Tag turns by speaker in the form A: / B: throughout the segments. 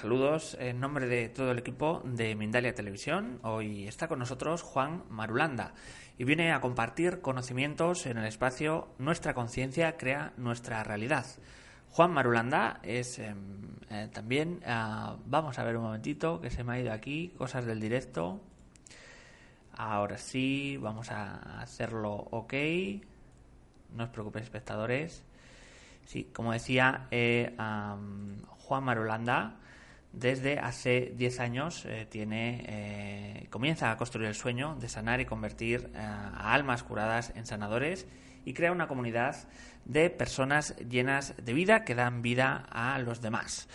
A: saludos. En nombre de todo el equipo de Mindalia Televisión, hoy está con nosotros Juan Marulanda y viene a compartir conocimientos en el espacio Nuestra conciencia crea nuestra realidad. Juan Marulanda es em, eh, también, ah, vamos a ver un momentito que se me ha ido aquí, cosas del directo. Ahora sí, vamos a hacerlo ok. No os preocupéis, espectadores. Sí, como decía, eh, Juan Marulanda desde hace 10 años eh, tiene, eh, comienza a construir el sueño de sanar y convertir a almas curadas en sanadores y crea una comunidad de personas llenas de vida que dan vida a los demás.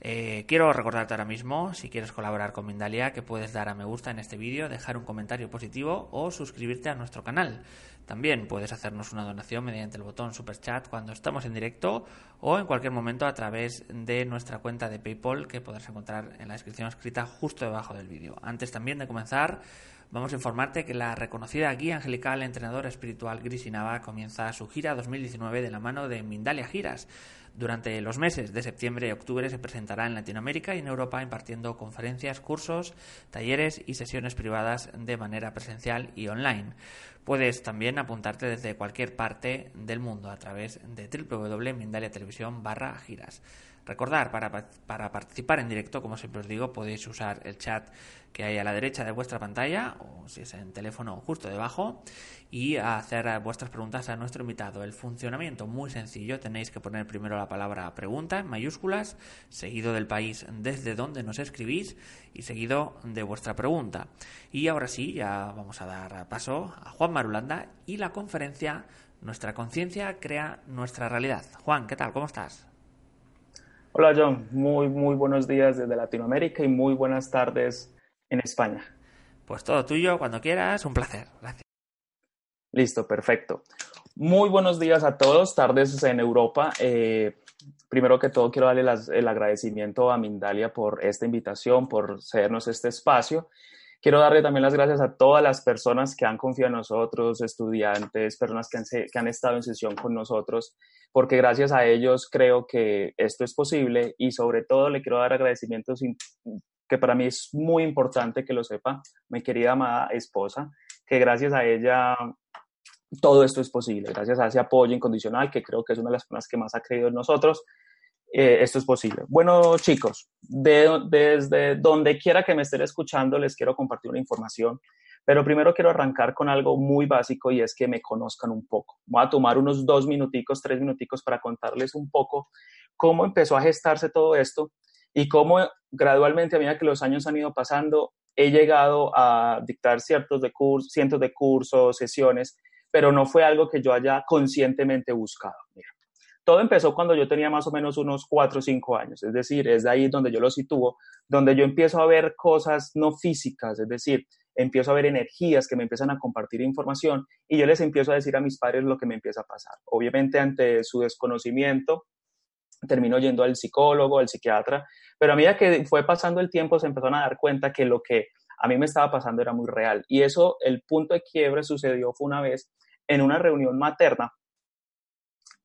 A: Eh, quiero recordarte ahora mismo, si quieres colaborar con Mindalia, que puedes dar a me gusta en este vídeo, dejar un comentario positivo o suscribirte a nuestro canal. También puedes hacernos una donación mediante el botón Super Chat cuando estamos en directo o en cualquier momento a través de nuestra cuenta de PayPal que podrás encontrar en la descripción escrita justo debajo del vídeo. Antes también de comenzar, vamos a informarte que la reconocida guía angelical entrenadora espiritual Nava comienza su gira 2019 de la mano de Mindalia Giras durante los meses de septiembre y octubre se presentará en Latinoamérica y en Europa impartiendo conferencias, cursos, talleres y sesiones privadas de manera presencial y online. Puedes también apuntarte desde cualquier parte del mundo a través de www.mindaliatelevisión barra giras. Recordar, para, para, participar en directo, como siempre os digo, podéis usar el chat que hay a la derecha de vuestra pantalla, o si es en teléfono, justo debajo, y hacer vuestras preguntas a nuestro invitado. El funcionamiento muy sencillo, tenéis que poner primero la palabra pregunta en mayúsculas, seguido del país desde donde nos escribís y seguido de vuestra pregunta. Y ahora sí, ya vamos a dar paso a Juan Marulanda y la conferencia Nuestra conciencia crea nuestra realidad. Juan, ¿qué tal? ¿Cómo estás?
B: Hola John, muy muy buenos días desde Latinoamérica y muy buenas tardes en España.
A: Pues todo tuyo, cuando quieras, un placer. Gracias.
B: Listo, perfecto. Muy buenos días a todos, tardes en Europa. Eh, primero que todo, quiero darle el agradecimiento a Mindalia por esta invitación, por cedernos este espacio. Quiero darle también las gracias a todas las personas que han confiado en nosotros, estudiantes, personas que han, que han estado en sesión con nosotros porque gracias a ellos creo que esto es posible y sobre todo le quiero dar agradecimientos que para mí es muy importante que lo sepa, mi querida amada esposa, que gracias a ella todo esto es posible, gracias a ese apoyo incondicional que creo que es una de las personas que más ha creído en nosotros, eh, esto es posible. Bueno, chicos, desde donde quiera que me estén escuchando, les quiero compartir una información pero primero quiero arrancar con algo muy básico y es que me conozcan un poco. Voy a tomar unos dos minuticos, tres minuticos para contarles un poco cómo empezó a gestarse todo esto y cómo gradualmente a medida que los años han ido pasando, he llegado a dictar ciertos de cursos, cientos de cursos, sesiones, pero no fue algo que yo haya conscientemente buscado. Todo empezó cuando yo tenía más o menos unos cuatro o cinco años, es decir, es de ahí donde yo lo sitúo, donde yo empiezo a ver cosas no físicas, es decir, empiezo a ver energías que me empiezan a compartir información y yo les empiezo a decir a mis padres lo que me empieza a pasar. Obviamente ante su desconocimiento, termino yendo al psicólogo, al psiquiatra, pero a medida que fue pasando el tiempo se empezaron a dar cuenta que lo que a mí me estaba pasando era muy real. Y eso, el punto de quiebre sucedió fue una vez en una reunión materna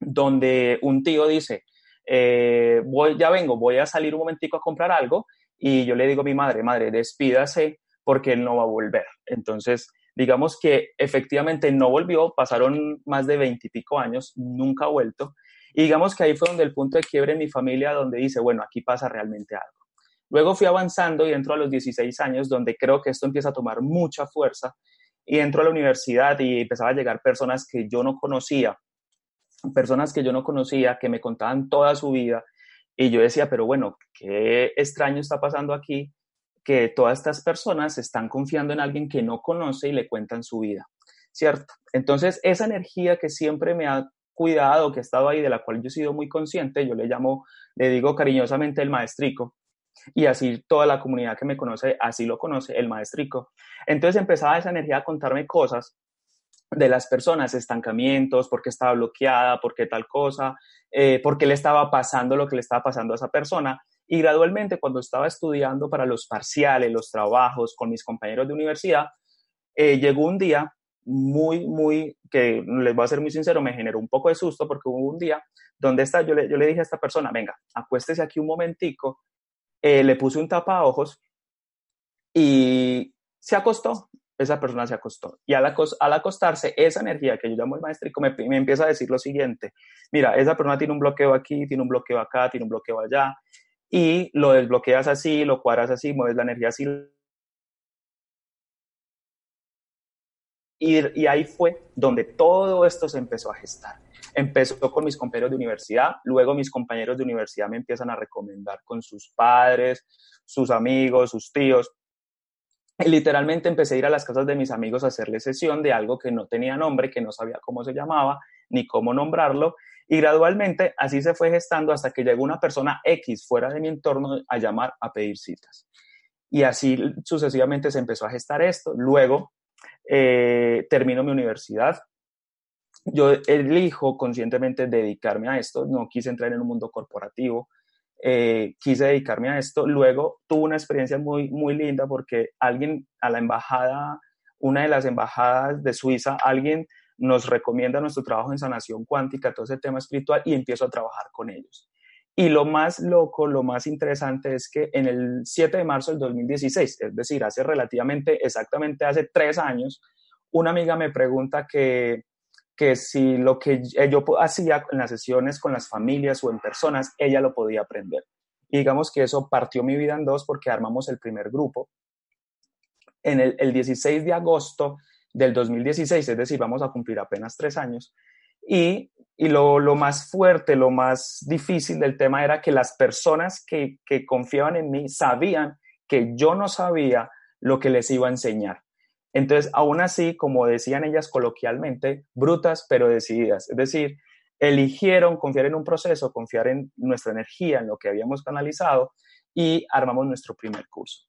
B: donde un tío dice, eh, voy, ya vengo, voy a salir un momentico a comprar algo y yo le digo a mi madre, madre, despídase porque él no va a volver. Entonces, digamos que efectivamente no volvió, pasaron más de veintipico años, nunca ha vuelto. Y digamos que ahí fue donde el punto de quiebre en mi familia, donde dice, bueno, aquí pasa realmente algo. Luego fui avanzando y entro a los 16 años, donde creo que esto empieza a tomar mucha fuerza. Y entro a la universidad y empezaba a llegar personas que yo no conocía personas que yo no conocía, que me contaban toda su vida, y yo decía, pero bueno, qué extraño está pasando aquí, que todas estas personas están confiando en alguien que no conoce y le cuentan su vida, ¿cierto? Entonces, esa energía que siempre me ha cuidado, que ha estado ahí, de la cual yo he sido muy consciente, yo le llamo, le digo cariñosamente el maestrico, y así toda la comunidad que me conoce, así lo conoce, el maestrico. Entonces empezaba esa energía a contarme cosas de las personas, estancamientos, por qué estaba bloqueada, por qué tal cosa, eh, por qué le estaba pasando lo que le estaba pasando a esa persona. Y gradualmente, cuando estaba estudiando para los parciales, los trabajos con mis compañeros de universidad, eh, llegó un día muy, muy, que les voy a ser muy sincero, me generó un poco de susto porque hubo un día donde está, yo, le, yo le dije a esta persona, venga, acuéstese aquí un momentico, eh, le puse un tapa ojos y se acostó, esa persona se acostó. Y al, acostarse, esa energía que yo llamo el maestrico me, me, empieza a decir lo siguiente, mira, esa persona tiene un bloqueo aquí, tiene un bloqueo acá, tiene un bloqueo allá, y lo desbloqueas así, lo cuadras así, mueves la energía así. Y ahí fue donde todo esto se empezó a gestar. Empezó con mis compañeros de universidad, luego mis compañeros de universidad me empiezan a recomendar con sus padres, sus amigos, sus tíos, literalmente empecé a ir a las casas de mis amigos a hacerle sesión de algo que no tenía nombre, que no sabía cómo se llamaba, ni cómo nombrarlo. Y gradualmente así se fue gestando hasta que llegó una persona X fuera de mi entorno a llamar a pedir citas. Y así sucesivamente se empezó a gestar esto. Luego eh, termino mi universidad. Yo elijo conscientemente dedicarme a esto. No quise entrar en un mundo corporativo eh, quise dedicarme a esto. Luego tuve una experiencia muy, muy linda porque alguien a la embajada, una de las embajadas de Suiza, alguien nos recomienda nuestro trabajo en sanación cuántica, todo ese tema espiritual, y empiezo a trabajar con ellos. Y lo más loco, lo más interesante es que en el 7 de marzo del 2016, es decir, hace relativamente, exactamente hace tres años, una amiga me pregunta que que si lo que yo hacía en las sesiones con las familias o en personas, ella lo podía aprender. Y digamos que eso partió mi vida en dos porque armamos el primer grupo. En el, el 16 de agosto del 2016, es decir, vamos a cumplir apenas tres años. Y, y lo, lo, más fuerte, lo más difícil del tema era que las personas que confiaban en mí sabían que yo no sabía lo que les iba a enseñar. Entonces, aún así, como decían ellas coloquialmente, brutas pero decididas. Es decir, eligieron confiar en un proceso, confiar en nuestra energía, en lo que habíamos canalizado y armamos nuestro primer curso.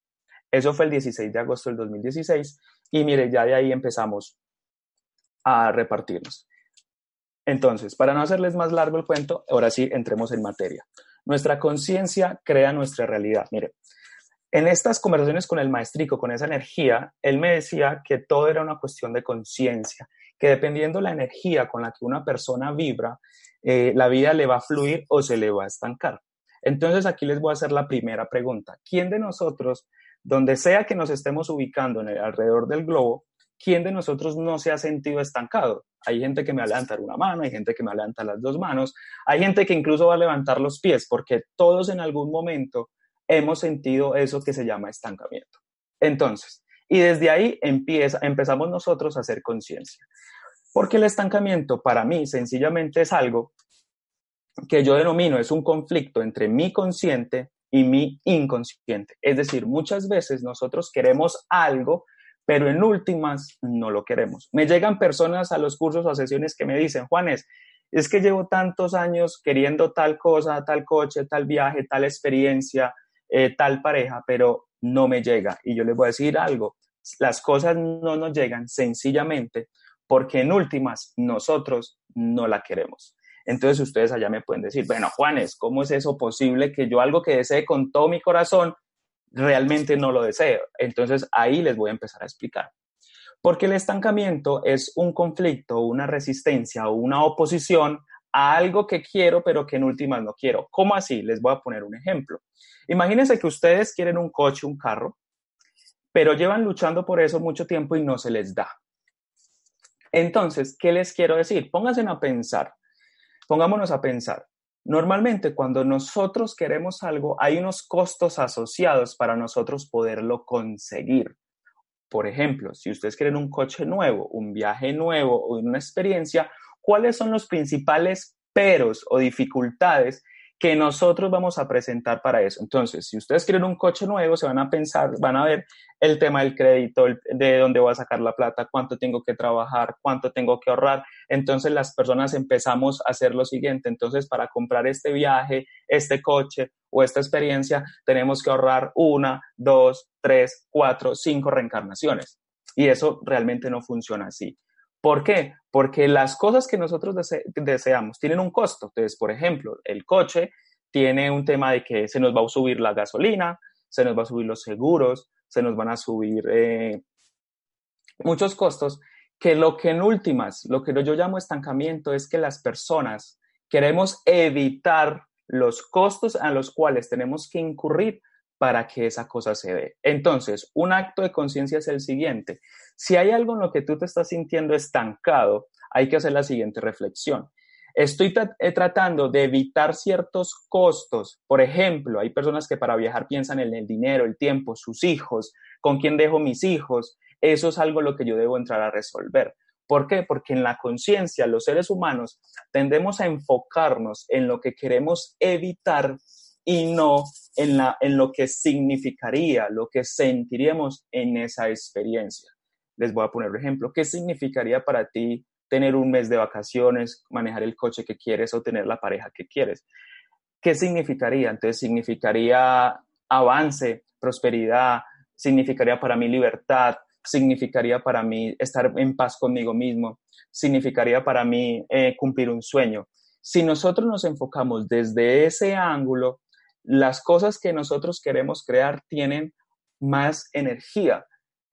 B: Eso fue el 16 de agosto del 2016 y mire, ya de ahí empezamos a repartirnos. Entonces, para no hacerles más largo el cuento, ahora sí entremos en materia. Nuestra conciencia crea nuestra realidad. Mire, en estas conversaciones con el maestrico, con esa energía, él me decía que todo era una cuestión de conciencia, que dependiendo la energía con la que una persona vibra, eh, la vida le va a fluir o se le va a estancar. Entonces aquí les voy a hacer la primera pregunta. ¿Quién de nosotros, donde sea que nos estemos ubicando en el, alrededor del globo, quién de nosotros no se ha sentido estancado? Hay gente que me va a levantar una mano, hay gente que me levanta las dos manos, hay gente que incluso va a levantar los pies, porque todos en algún momento hemos sentido eso que se llama estancamiento. Entonces, y desde ahí empieza, empezamos nosotros a hacer conciencia. Porque el estancamiento para mí sencillamente es algo que yo denomino es un conflicto entre mi consciente y mi inconsciente. Es decir, muchas veces nosotros queremos algo, pero en últimas no lo queremos. Me llegan personas a los cursos o a sesiones que me dicen, Juanes, es que llevo tantos años queriendo tal cosa, tal coche, tal viaje, tal experiencia, eh, tal pareja, pero no me llega. Y yo les voy a decir algo, las cosas no nos llegan sencillamente porque en últimas nosotros no la queremos. Entonces ustedes allá me pueden decir, bueno, Juanes, ¿cómo es eso posible que yo algo que desee con todo mi corazón realmente no lo deseo? Entonces ahí les voy a empezar a explicar. Porque el estancamiento es un conflicto, una resistencia o una oposición a algo que quiero, pero que en últimas no quiero. ¿Cómo así? Les voy a poner un ejemplo. Imagínense que ustedes quieren un coche, un carro, pero llevan luchando por eso mucho tiempo y no se les da. Entonces, ¿qué les quiero decir? Pónganse a pensar. Pongámonos a pensar. Normalmente cuando nosotros queremos algo, hay unos costos asociados para nosotros poderlo conseguir. Por ejemplo, si ustedes quieren un coche nuevo, un viaje nuevo o una experiencia, cuáles son los principales peros o dificultades que nosotros vamos a presentar para eso. Entonces, si ustedes quieren un coche nuevo, se van a pensar, van a ver el tema del crédito, de dónde voy a sacar la plata, cuánto tengo que trabajar, cuánto tengo que ahorrar. Entonces, las personas empezamos a hacer lo siguiente. Entonces, para comprar este viaje, este coche o esta experiencia, tenemos que ahorrar una, dos, tres, cuatro, cinco reencarnaciones. Y eso realmente no funciona así. ¿Por qué? Porque las cosas que nosotros deseamos tienen un costo. Entonces, por ejemplo, el coche tiene un tema de que se nos va a subir la gasolina, se nos va a subir los seguros, se nos van a subir eh, muchos costos, que lo que en últimas, lo que yo llamo estancamiento es que las personas queremos evitar los costos a los cuales tenemos que incurrir para que esa cosa se dé. Entonces, un acto de conciencia es el siguiente. Si hay algo en lo que tú te estás sintiendo estancado, hay que hacer la siguiente reflexión. Estoy eh, tratando de evitar ciertos costos. Por ejemplo, hay personas que para viajar piensan en el dinero, el tiempo, sus hijos, con quién dejo mis hijos. Eso es algo lo que yo debo entrar a resolver. ¿Por qué? Porque en la conciencia, los seres humanos tendemos a enfocarnos en lo que queremos evitar y no en, la, en lo que significaría, lo que sentiríamos en esa experiencia. Les voy a poner un ejemplo. ¿Qué significaría para ti tener un mes de vacaciones, manejar el coche que quieres o tener la pareja que quieres? ¿Qué significaría? Entonces, significaría avance, prosperidad, significaría para mí libertad, significaría para mí estar en paz conmigo mismo, significaría para mí eh, cumplir un sueño. Si nosotros nos enfocamos desde ese ángulo, las cosas que nosotros queremos crear tienen más energía.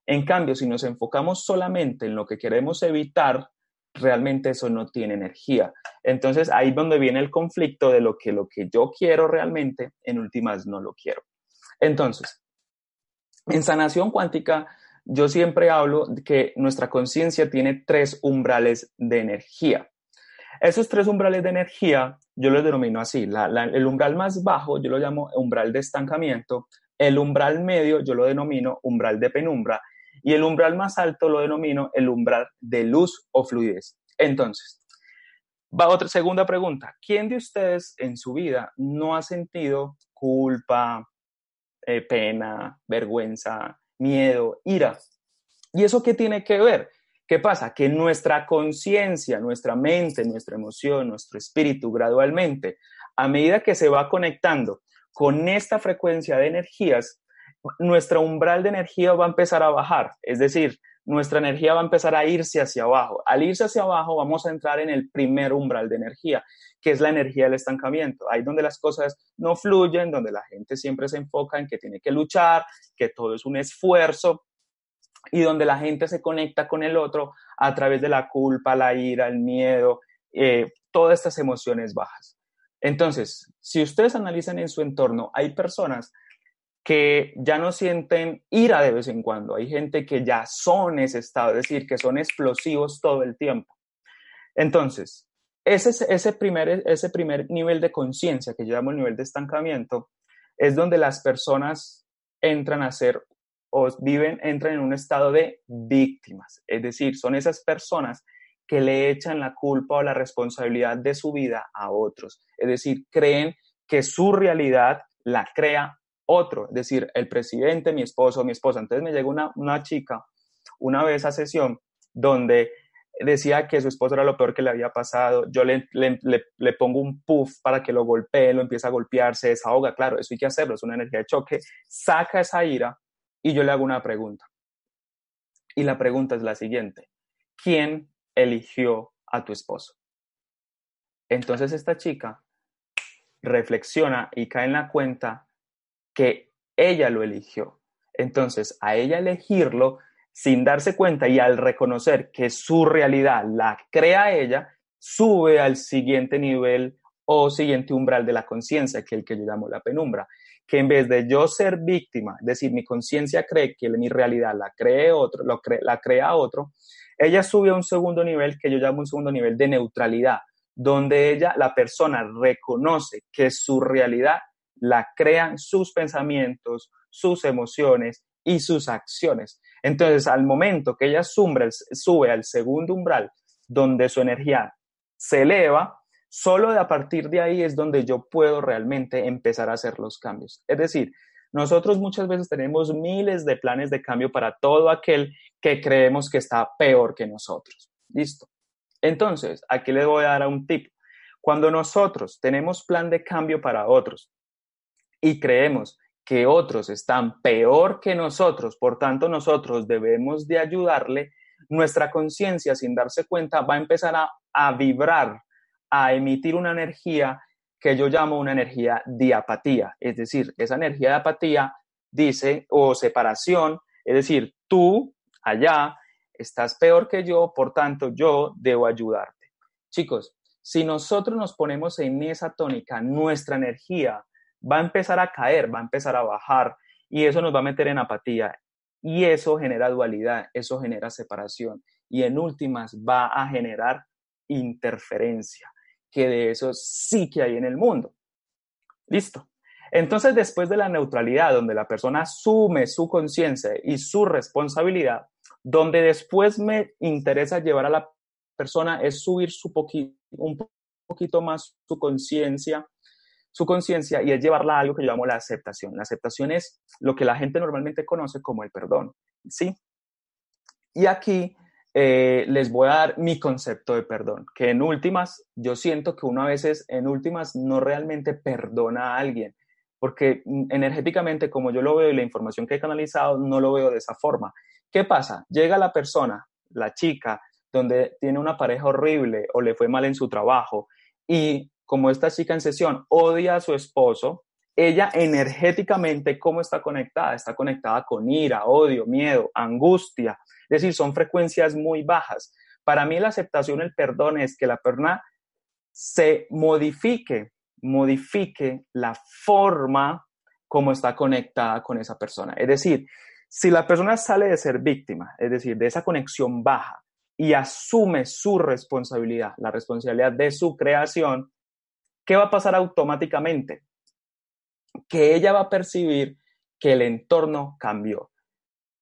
B: En cambio, si nos enfocamos solamente en lo que queremos evitar, realmente eso no tiene energía. Entonces, ahí es donde viene el conflicto de lo que lo que yo quiero realmente, en últimas no lo quiero. Entonces, en sanación cuántica, yo siempre hablo de que nuestra conciencia tiene tres umbrales de energía. Esos tres umbrales de energía yo los denomino así. el umbral más bajo yo lo llamo umbral de estancamiento, el umbral medio yo lo denomino umbral de penumbra y el umbral más alto lo denomino el umbral de luz o fluidez. Entonces, va otra segunda pregunta. ¿Quién de ustedes en su vida no ha sentido culpa, eh, pena, vergüenza, miedo, ira? ¿Y eso qué tiene que ver? ¿Qué pasa? Que nuestra conciencia, nuestra mente, nuestra emoción, nuestro espíritu gradualmente, a medida que se va conectando con esta frecuencia de energías, nuestro umbral de energía va a empezar a bajar. Es decir, nuestra energía va a empezar a irse hacia abajo. Al irse hacia abajo vamos a entrar en el primer umbral de energía, que es la energía del estancamiento. Ahí donde las cosas no fluyen, donde la gente siempre se enfoca en que tiene que luchar, que todo es un esfuerzo y donde la gente se conecta con el otro a través de la culpa, la ira, el miedo, eh, todas estas emociones bajas. Entonces, si ustedes analizan en su entorno, hay personas que ya no sienten ira de vez en cuando, hay gente que ya son ese estado, es decir, que son explosivos todo el tiempo. Entonces, ese, ese, primer, ese primer nivel de conciencia que llamamos nivel de estancamiento es donde las personas entran a ser o viven, entran en un estado de víctimas. Es decir, son esas personas que le echan la culpa o la responsabilidad de su vida a otros. Es decir, creen que su realidad la crea otro, es decir, el presidente, mi esposo, mi esposa. Entonces me llegó una, una chica una vez a sesión donde decía que su esposo era lo peor que le había pasado, yo le, le, pongo un puff para que lo golpee, lo empieza a golpear, se desahoga, claro, eso hay que hacerlo, es una energía de choque, saca esa ira y yo le hago una pregunta. Y la pregunta es la siguiente. ¿Quién eligió a tu esposo? Entonces esta chica reflexiona y cae en la cuenta que ella lo eligió. Entonces, a ella elegirlo, sin darse cuenta y al reconocer que su realidad la crea ella, sube al siguiente nivel o siguiente umbral de la conciencia, que es el que yo llamo la penumbra que en vez de yo ser víctima, es decir, mi conciencia cree que mi realidad la cree otro, lo la crea otro, ella sube a un segundo nivel que yo llamo un segundo nivel de neutralidad, donde ella, la persona, reconoce que su realidad la crean sus pensamientos, sus emociones y sus acciones. Entonces, al momento que ella sube, sube al segundo umbral, donde su energía se eleva, solo a partir de ahí es donde yo puedo realmente empezar a hacer los cambios. Es decir, nosotros muchas veces tenemos miles de planes de cambio para todo aquel que creemos que está peor que nosotros. Listo. Entonces, aquí les voy a dar un tip. Cuando nosotros tenemos plan de cambio para otros y creemos que otros están peor que nosotros, por tanto nosotros debemos de ayudarle, nuestra conciencia sin darse cuenta va a empezar a, vibrar, a emitir una energía que yo llamo una energía de apatía. Es decir, esa energía de apatía dice, o separación, es decir, tú allá estás peor que yo, por tanto yo debo ayudarte. Chicos, si nosotros nos ponemos en esa tónica, nuestra energía va a empezar a caer, va a empezar a bajar y eso nos va a meter en apatía y eso genera dualidad, eso genera separación y en últimas va a generar interferencia, que de eso sí que hay en el mundo. Listo. Entonces, después de la neutralidad, donde la persona asume su conciencia y su responsabilidad, donde después me interesa llevar a la persona es subir su un poquito más su conciencia, su conciencia y es llevarla a algo que yo llamo la aceptación. La aceptación es lo que la gente normalmente conoce como el perdón, ¿sí? Y aquí eh, les voy a dar mi concepto de perdón, que en últimas, yo siento que uno a veces en últimas no realmente perdona a alguien, porque energéticamente, como yo lo veo y la información que he canalizado, no lo veo de esa forma. ¿Qué pasa? Llega la persona, la chica, donde tiene una pareja horrible o le fue mal en su trabajo y como esta chica en sesión odia a su esposo, ella energéticamente, ¿cómo está conectada? Está conectada con ira, odio, miedo, angustia. Es decir, son frecuencias muy bajas. Para mí la aceptación, el perdón es que la persona se modifique, modifique la forma como está conectada con esa persona. Es decir, si la persona sale de ser víctima, es decir, de esa conexión baja y asume su responsabilidad, la responsabilidad de su creación, ¿qué va a pasar automáticamente? Que ella va a percibir que el entorno cambió,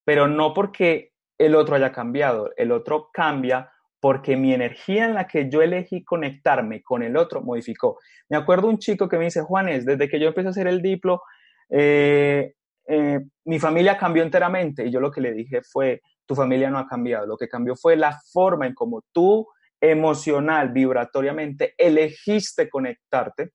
B: pero no porque el otro haya cambiado, el otro cambia porque mi energía en la que yo elegí conectarme con el otro modificó. Me acuerdo un chico que me dice, Juanes, desde que yo empecé a hacer el diplo, eh, eh, mi familia cambió enteramente. Y yo lo que le dije fue, tu familia no ha cambiado, lo que cambió fue la forma en cómo tú emocional, vibratoriamente, elegiste conectarte,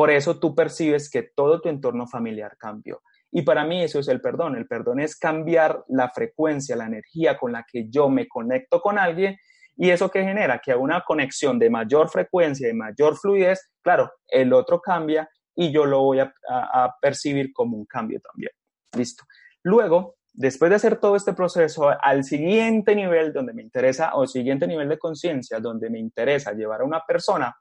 B: por eso tú percibes que todo tu entorno familiar cambió. Y para mí eso es el perdón. El perdón es cambiar la frecuencia, la energía con la que yo me conecto con alguien y eso que genera que una conexión de mayor frecuencia, de mayor fluidez, claro, el otro cambia y yo lo voy a, a percibir como un cambio también. Listo. Luego, después de hacer todo este proceso, al siguiente nivel donde me interesa, o siguiente nivel de conciencia, donde me interesa llevar a una persona,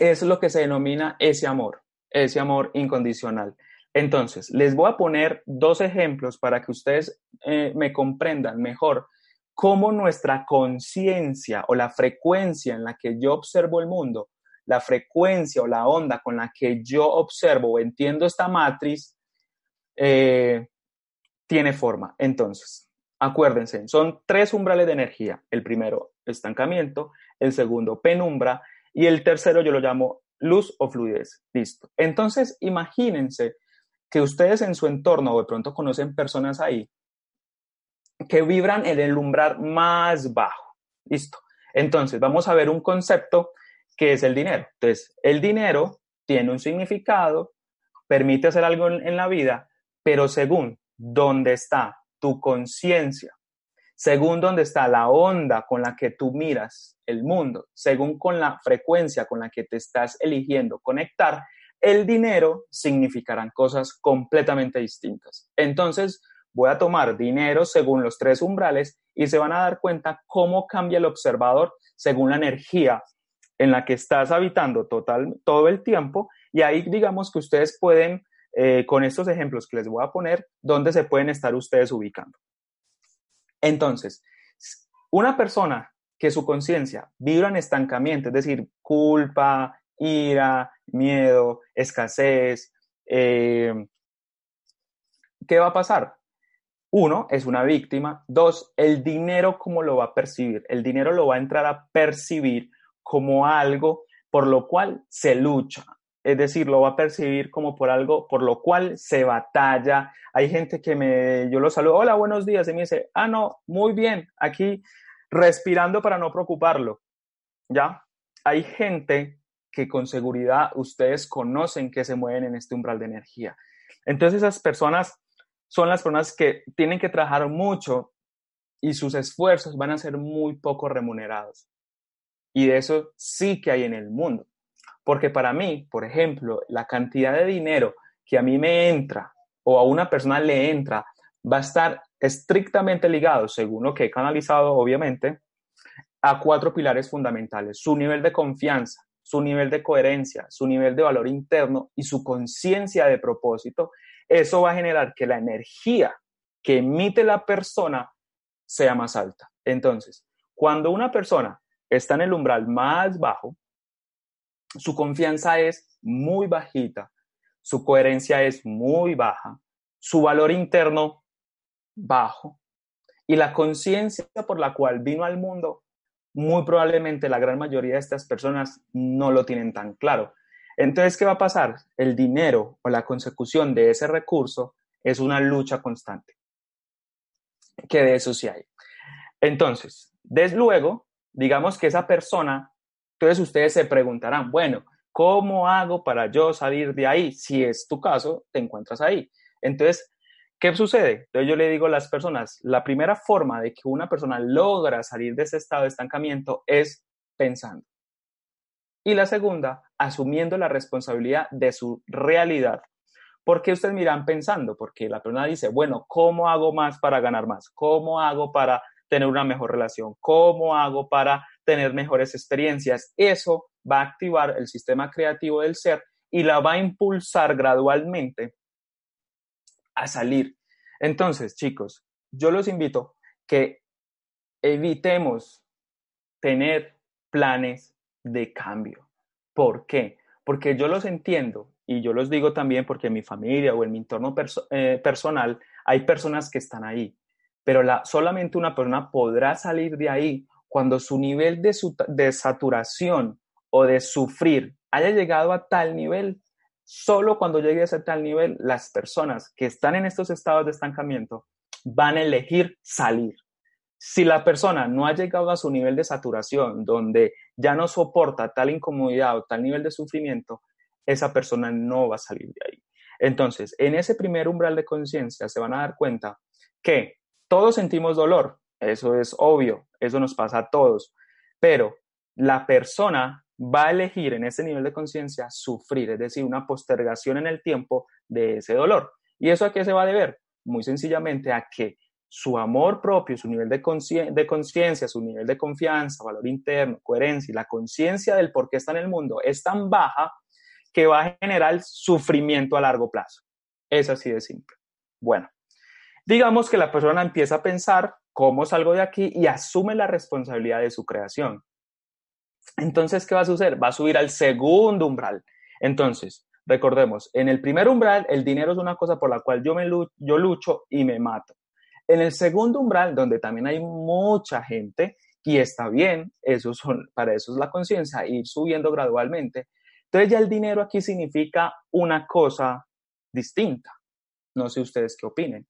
B: es lo que se denomina ese amor, ese amor incondicional. Entonces, les voy a poner dos ejemplos para que ustedes eh, me comprendan mejor cómo nuestra conciencia o la frecuencia en la que yo observo el mundo, la frecuencia o la onda con la que yo observo o entiendo esta matriz, eh, tiene forma. Entonces, acuérdense, son tres umbrales de energía. El primero, estancamiento, el segundo, penumbra, y el tercero yo lo llamo luz o fluidez. Listo. Entonces, imagínense que ustedes en su entorno o de pronto conocen personas ahí que vibran en el umbral más bajo. Listo. Entonces, vamos a ver un concepto que es el dinero. Entonces, el dinero tiene un significado, permite hacer algo en, en la vida, pero según dónde está tu conciencia, según dónde está la onda con la que tú miras el mundo, según con la frecuencia con la que te estás eligiendo conectar, el dinero significarán cosas completamente distintas. Entonces, voy a tomar dinero según los tres umbrales y se van a dar cuenta cómo cambia el observador según la energía en la que estás habitando total, todo el tiempo. Y ahí digamos que ustedes pueden eh, con estos ejemplos que les voy a poner, dónde se pueden estar ustedes ubicando. Entonces, una persona que su conciencia vibra en estancamiento, es decir, culpa, ira, miedo, escasez, eh, ¿qué va a pasar? uno, es una víctima. Dos, el dinero, ¿cómo lo va a percibir? El dinero lo va a entrar a percibir como algo por lo cual se lucha. Es decir, lo va a percibir como por algo por lo cual se batalla. Hay gente que me, yo lo saludo, hola, buenos días, y me dice, ah, no, muy bien, aquí respirando para no preocuparlo. ¿Ya? Hay gente que con seguridad ustedes conocen que se mueven en este umbral de energía. Entonces esas personas son las personas que tienen que trabajar mucho y sus esfuerzos van a ser muy poco remunerados. Y de eso sí que hay en el mundo. Porque para mí, por ejemplo, la cantidad de dinero que a mí me entra o a una persona le entra va a estar estrictamente ligado, según lo que he canalizado, obviamente, a cuatro pilares fundamentales. Su nivel de confianza, su nivel de coherencia, su nivel de valor interno y su conciencia de propósito. Eso va a generar que la energía que emite la persona sea más alta. Entonces, cuando una persona está en el umbral más bajo, su confianza es muy bajita, su coherencia es muy baja, su valor interno bajo y la conciencia por la cual vino al mundo, muy probablemente la gran mayoría de estas personas no lo tienen tan claro. Entonces, ¿qué va a pasar? El dinero o la consecución de ese recurso es una lucha constante. Que de eso sí hay. Entonces, desde luego, digamos que esa persona, entonces ustedes se preguntarán, bueno, ¿cómo hago para yo salir de ahí? Si es tu caso, te encuentras ahí. Entonces, ¿Qué sucede? Entonces yo le digo a las personas, la primera forma de que una persona logra salir de ese estado de estancamiento es pensando. Y la segunda, asumiendo la responsabilidad de su realidad. ¿Por qué ustedes miran pensando? Porque la persona dice, bueno, ¿cómo hago más para ganar más? ¿Cómo hago para tener una mejor relación? ¿Cómo hago para tener mejores experiencias? Eso va a activar el sistema creativo del ser y la va a impulsar gradualmente a salir. Entonces, chicos, yo los invito que evitemos tener planes de cambio. ¿Por qué? Porque yo los entiendo y yo los digo también porque en mi familia o en mi entorno eh, personal hay personas que están ahí, pero la, solamente una persona podrá salir de ahí cuando su nivel de, de saturación o de sufrir haya llegado a tal nivel Solo cuando llegue a ese tal nivel, las personas que están en estos estados de estancamiento van a elegir salir. Si la persona no ha llegado a su nivel de saturación, donde ya no soporta tal incomodidad o tal nivel de sufrimiento, esa persona no va a salir de ahí. Entonces, en ese primer umbral de conciencia se van a dar cuenta que todos sentimos dolor, eso es obvio, eso nos pasa a todos, pero la persona va a elegir en ese nivel de conciencia sufrir, es decir, una postergación en el tiempo de ese dolor. ¿Y eso a qué se va a deber? Muy sencillamente a que su amor propio, su nivel de conciencia, su nivel de confianza, valor interno, coherencia y la conciencia del por qué está en el mundo es tan baja que va a generar sufrimiento a largo plazo. Es así de simple. Bueno, digamos que la persona empieza a pensar cómo salgo de aquí y asume la responsabilidad de su creación. Entonces, ¿qué va a suceder? Va a subir al segundo umbral. Entonces, recordemos, en el primer umbral, el dinero es una cosa por la cual yo, me lucho y me mato. En el segundo umbral, donde también hay mucha gente, y está bien, eso son, para eso es la conciencia, ir subiendo gradualmente. Entonces ya el dinero aquí significa una cosa distinta. No sé ustedes qué opinen.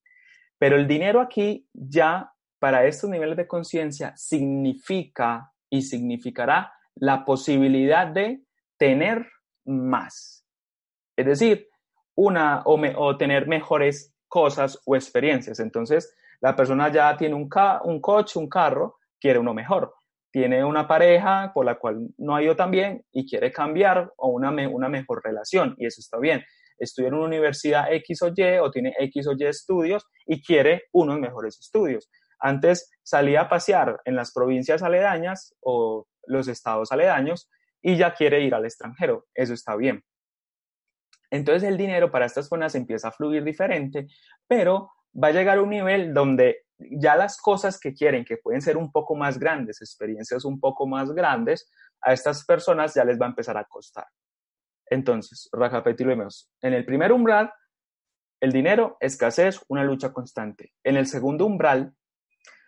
B: Pero el dinero aquí ya para estos niveles de conciencia significa y significará la posibilidad de tener más. Es decir, una o, tener mejores cosas o experiencias. Entonces, la persona ya tiene un, un coche, un carro, quiere uno mejor. Tiene una pareja por la cual no ha ido tan bien y quiere cambiar o una, una mejor relación. Y eso está bien. Estudia en una universidad X o Y o tiene X o Y estudios y quiere unos mejores estudios. Antes salía a pasear en las provincias aledañas o los estados aledaños y ya quiere ir al extranjero. Eso está bien. Entonces el dinero para estas personas empieza a fluir diferente, pero va a llegar a un nivel donde ya las cosas que quieren, que pueden ser un poco más grandes, experiencias un poco más grandes, a estas personas ya les va a empezar a costar. Entonces, recapitulemos. En el primer umbral, el dinero, escasez, una lucha constante. En el segundo umbral,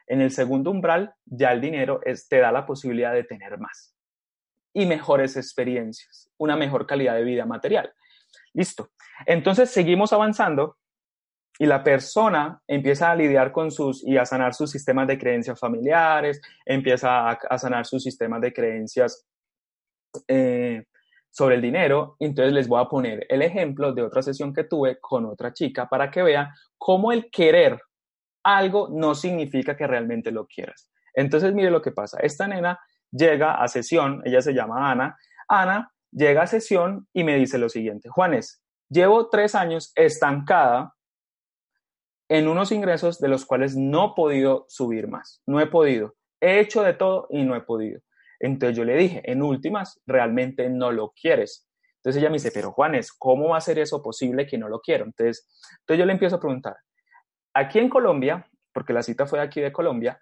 B: en el segundo umbral ya el dinero te da la posibilidad de tener más y mejores experiencias, una mejor calidad de vida material. Listo. Entonces seguimos avanzando y la persona empieza a lidiar con sus y a sanar sus sistemas de creencias familiares, empieza a, sanar sus sistemas de creencias eh, sobre el dinero. Entonces les voy a poner el ejemplo de otra sesión que tuve con otra chica para que vean cómo el querer algo no significa que realmente lo quieras. Entonces mire lo que pasa. Esta nena llega a sesión, ella se llama Ana. Ana llega a sesión y me dice lo siguiente, Juanes, llevo tres años estancada en unos ingresos de los cuales no he podido subir más, no he podido. He hecho de todo y no he podido. Entonces yo le dije, en últimas, realmente no lo quieres. Entonces ella me dice, pero Juanes, ¿cómo va a ser eso posible que no lo quiero? Entonces, entonces yo le empiezo a preguntar, aquí en Colombia, porque la cita fue aquí de Colombia,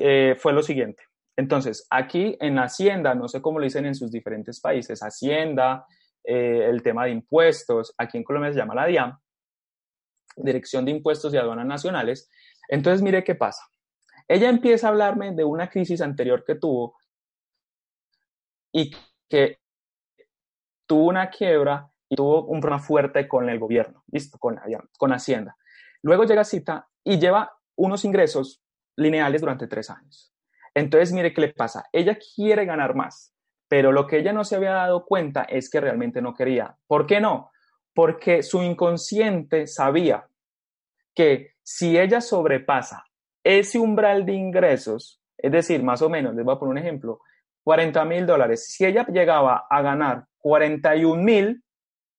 B: eh, fue lo siguiente. Entonces, aquí en Hacienda, no sé cómo lo dicen en sus diferentes países, Hacienda, eh, el tema de impuestos, aquí en Colombia se llama la DIAM, Dirección de Impuestos y Aduanas Nacionales. Entonces, mire qué pasa. Ella empieza a hablarme de una crisis anterior que tuvo y que tuvo una quiebra y tuvo un problema fuerte con el gobierno, listo, con, con Hacienda. Luego llega Cita y lleva unos ingresos lineales durante tres años. Entonces, mire qué le pasa. Ella quiere ganar más, pero lo que ella no se había dado cuenta es que realmente no quería. ¿Por qué no? Porque su inconsciente sabía que si ella sobrepasa ese umbral de ingresos, es decir, más o menos, les voy a poner un ejemplo, 40 mil dólares. Si ella llegaba a ganar 41 mil,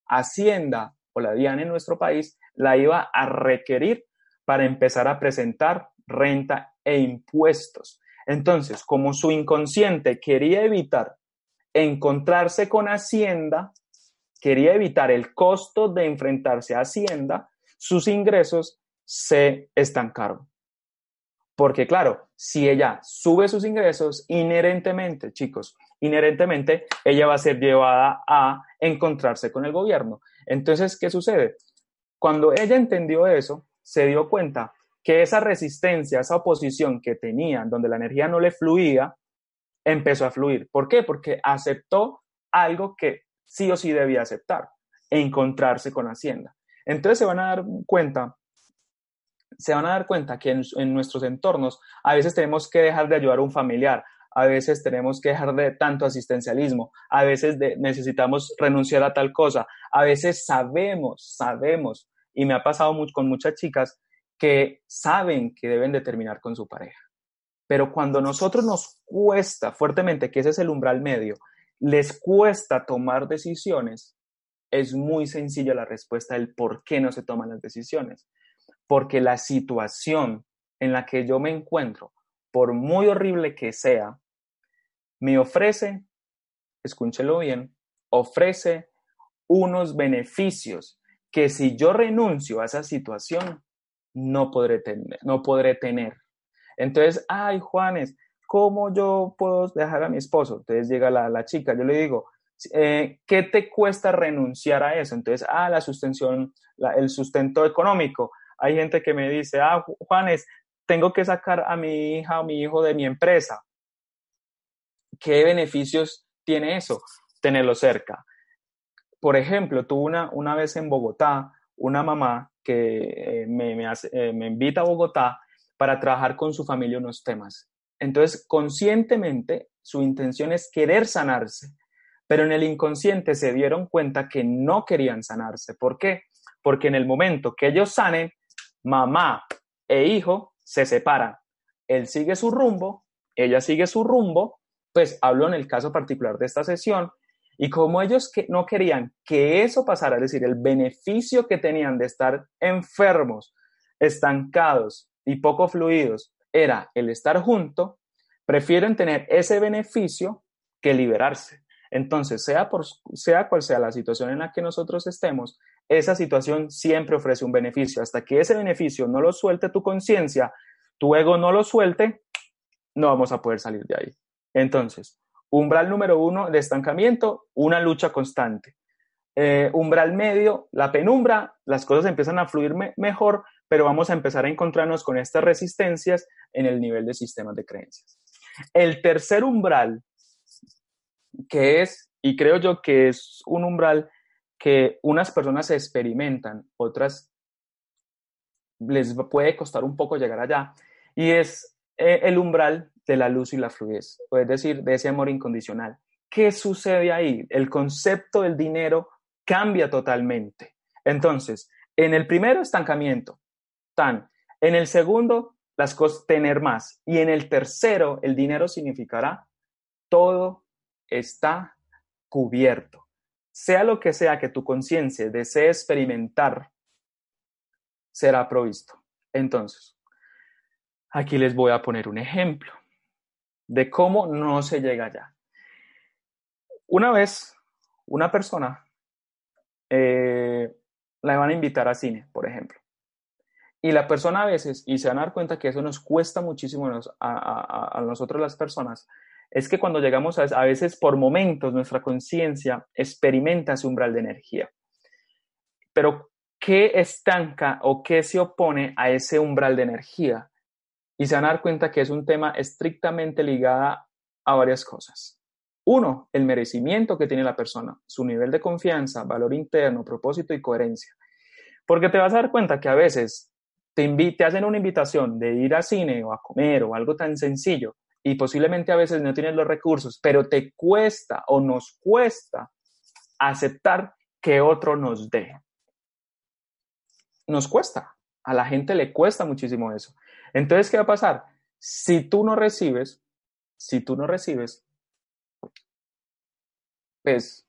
B: Hacienda o la DIAN en nuestro país la iba a requerir para empezar a presentar renta e impuestos. Entonces, como su inconsciente quería evitar encontrarse con Hacienda, quería evitar el costo de enfrentarse a Hacienda, sus ingresos se estancaron. Porque claro, si ella sube sus ingresos, inherentemente, chicos, inherentemente ella va a ser llevada a encontrarse con el gobierno. Entonces, ¿qué sucede? Cuando ella entendió eso, se dio cuenta que esa resistencia, esa oposición que tenía, donde la energía no le fluía, empezó a fluir. ¿Por qué? Porque aceptó algo que sí o sí debía aceptar, encontrarse con Hacienda. Entonces se van a dar cuenta se van a dar cuenta que en, nuestros entornos a veces tenemos que dejar de ayudar a un familiar, a veces tenemos que dejar de tanto asistencialismo, a veces necesitamos renunciar a tal cosa, a veces sabemos, sabemos, y me ha pasado con muchas chicas que saben que deben de terminar con su pareja. Pero cuando nosotros nos cuesta fuertemente, que ese es el umbral medio, les cuesta tomar decisiones, es muy sencilla la respuesta del por qué no se toman las decisiones porque la situación en la que yo me encuentro, por muy horrible que sea, me ofrece, escúchelo bien, ofrece unos beneficios que si yo renuncio a esa situación, no podré tener. No podré tener. Entonces, ay, Juanes, ¿cómo yo puedo dejar a mi esposo? Entonces llega la, chica, yo le digo, eh, ¿qué te cuesta renunciar a eso? Entonces, ah, la sustención, el sustento económico. Hay gente que me dice, ah, Juanes, tengo que sacar a mi hija o mi hijo de mi empresa. ¿Qué beneficios tiene eso? Tenerlo cerca. Por ejemplo, tuve una, una vez en Bogotá una mamá que eh, me, eh, me invita a Bogotá para trabajar con su familia unos temas. Entonces, conscientemente, su intención es querer sanarse, pero en el inconsciente se dieron cuenta que no querían sanarse. ¿Por qué? Porque en el momento que ellos sanen, mamá e hijo se separan. Él sigue su rumbo, ella sigue su rumbo, pues hablo en el caso particular de esta sesión, y como ellos que no querían que eso pasara, es decir, el beneficio que tenían de estar enfermos, estancados y poco fluidos, era el estar junto, prefieren tener ese beneficio que liberarse. Entonces, sea, por, sea cual sea la situación en la que nosotros estemos, esa situación siempre ofrece un beneficio. Hasta que ese beneficio no lo suelte tu conciencia, tu ego no lo suelte, no vamos a poder salir de ahí. Entonces, umbral número uno de estancamiento, una lucha constante. Eh, umbral medio, la penumbra, las cosas empiezan a fluir mejor, pero vamos a empezar a encontrarnos con estas resistencias en el nivel de sistemas de creencias. El tercer umbral, que es, y creo yo que es un umbral que unas personas experimentan, otras les puede costar un poco llegar allá, y es eh, el umbral de la luz y la fluidez, es decir, de ese amor incondicional. ¿Qué sucede ahí? El concepto del dinero cambia totalmente. Entonces, en el primero, estancamiento, tan. En el segundo, las cosas, tener más. Y en el tercero, el dinero significará todo está cubierto. Sea lo que sea que tu conciencia desee experimentar, será provisto. Entonces, aquí les voy a poner un ejemplo de cómo no se llega allá. Una vez, una persona eh, la van a invitar a cine, por ejemplo. Y la persona a veces, y se van a dar cuenta que eso nos cuesta muchísimo a, nosotros las personas, es que cuando llegamos a, a veces por momentos nuestra conciencia experimenta ese umbral de energía. Pero, ¿qué estanca o qué se opone a ese umbral de energía? Y se van a dar cuenta que es un tema estrictamente ligado a varias cosas. Uno, el merecimiento que tiene la persona, su nivel de confianza, valor interno, propósito y coherencia. Porque te vas a dar cuenta que a veces te, te hacen una invitación de ir a cine o a comer o algo tan sencillo y posiblemente a veces no tienes los recursos, pero te cuesta o nos cuesta aceptar que otro nos dé. Nos cuesta. A la gente le cuesta muchísimo eso. Entonces, ¿qué va a pasar? Si tú no recibes, si tú no recibes, pues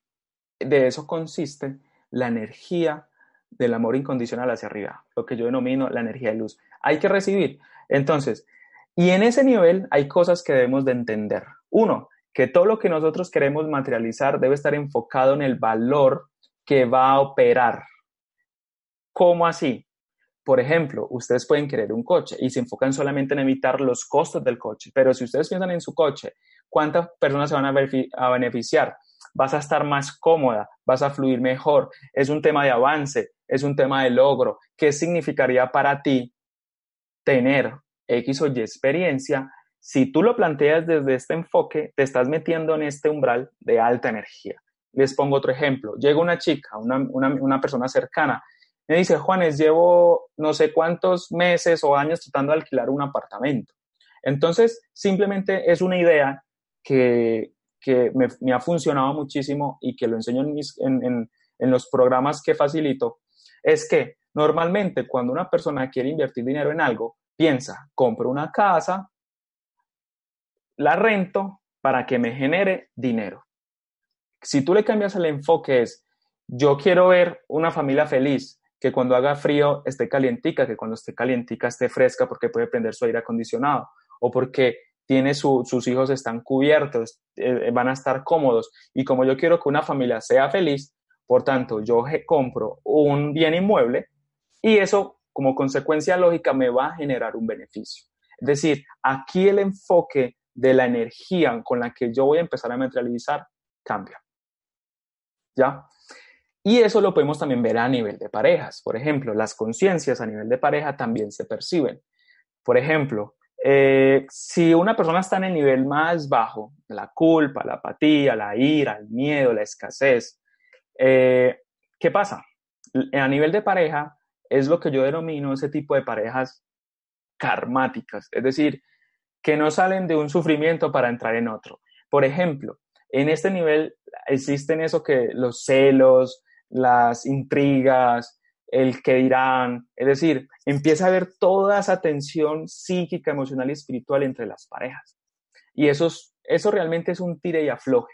B: de eso consiste la energía del amor incondicional hacia arriba, lo que yo denomino la energía de luz. Hay que recibir. Entonces, y en ese nivel hay cosas que debemos de entender. Uno, que todo lo que nosotros queremos materializar debe estar enfocado en el valor que va a operar. ¿Cómo así? Por ejemplo, ustedes pueden querer un coche y se enfocan solamente en evitar los costos del coche, pero si ustedes piensan en su coche, ¿cuántas personas se van a beneficiar? vas a estar más cómoda, vas a fluir mejor. Es un tema de avance, es un tema de logro. ¿Qué significaría para ti tener X o Y experiencia? Si tú lo planteas desde este enfoque, te estás metiendo en este umbral de alta energía. Les pongo otro ejemplo. Llega una chica, una, persona cercana, me dice, Juanes, llevo no sé cuántos meses o años tratando de alquilar un apartamento. Entonces, simplemente es una idea que, que me, ha funcionado muchísimo y que lo enseño en, en, los programas que facilito, es que normalmente cuando una persona quiere invertir dinero en algo, piensa, compro una casa, la rento para que me genere dinero. Si tú le cambias el enfoque es, yo quiero ver una familia feliz, que cuando haga frío esté calientica, que cuando esté calientica esté fresca porque puede prender su aire acondicionado, o porque tiene sus hijos están cubiertos, eh, van a estar cómodos. Y como yo quiero que una familia sea feliz, por tanto, yo compro un bien inmueble y eso, como consecuencia lógica, me va a generar un beneficio. Es decir, aquí el enfoque de la energía con la que yo voy a empezar a materializar cambia. ¿Ya? Y eso lo podemos también ver a nivel de parejas. Por ejemplo, las conciencias a nivel de pareja también se perciben. Por ejemplo, eh, si una persona está en el nivel más bajo, la culpa, la apatía, la ira, el miedo, la escasez, eh, ¿qué pasa? A nivel de pareja es lo que yo denomino ese tipo de parejas karmáticas, es decir, que no salen de un sufrimiento para entrar en otro. Por ejemplo, en este nivel existen eso que los celos, las intrigas, el que dirán, es decir, empieza a haber toda esa tensión psíquica, emocional y espiritual entre las parejas. Y eso, eso realmente es un tire y afloje.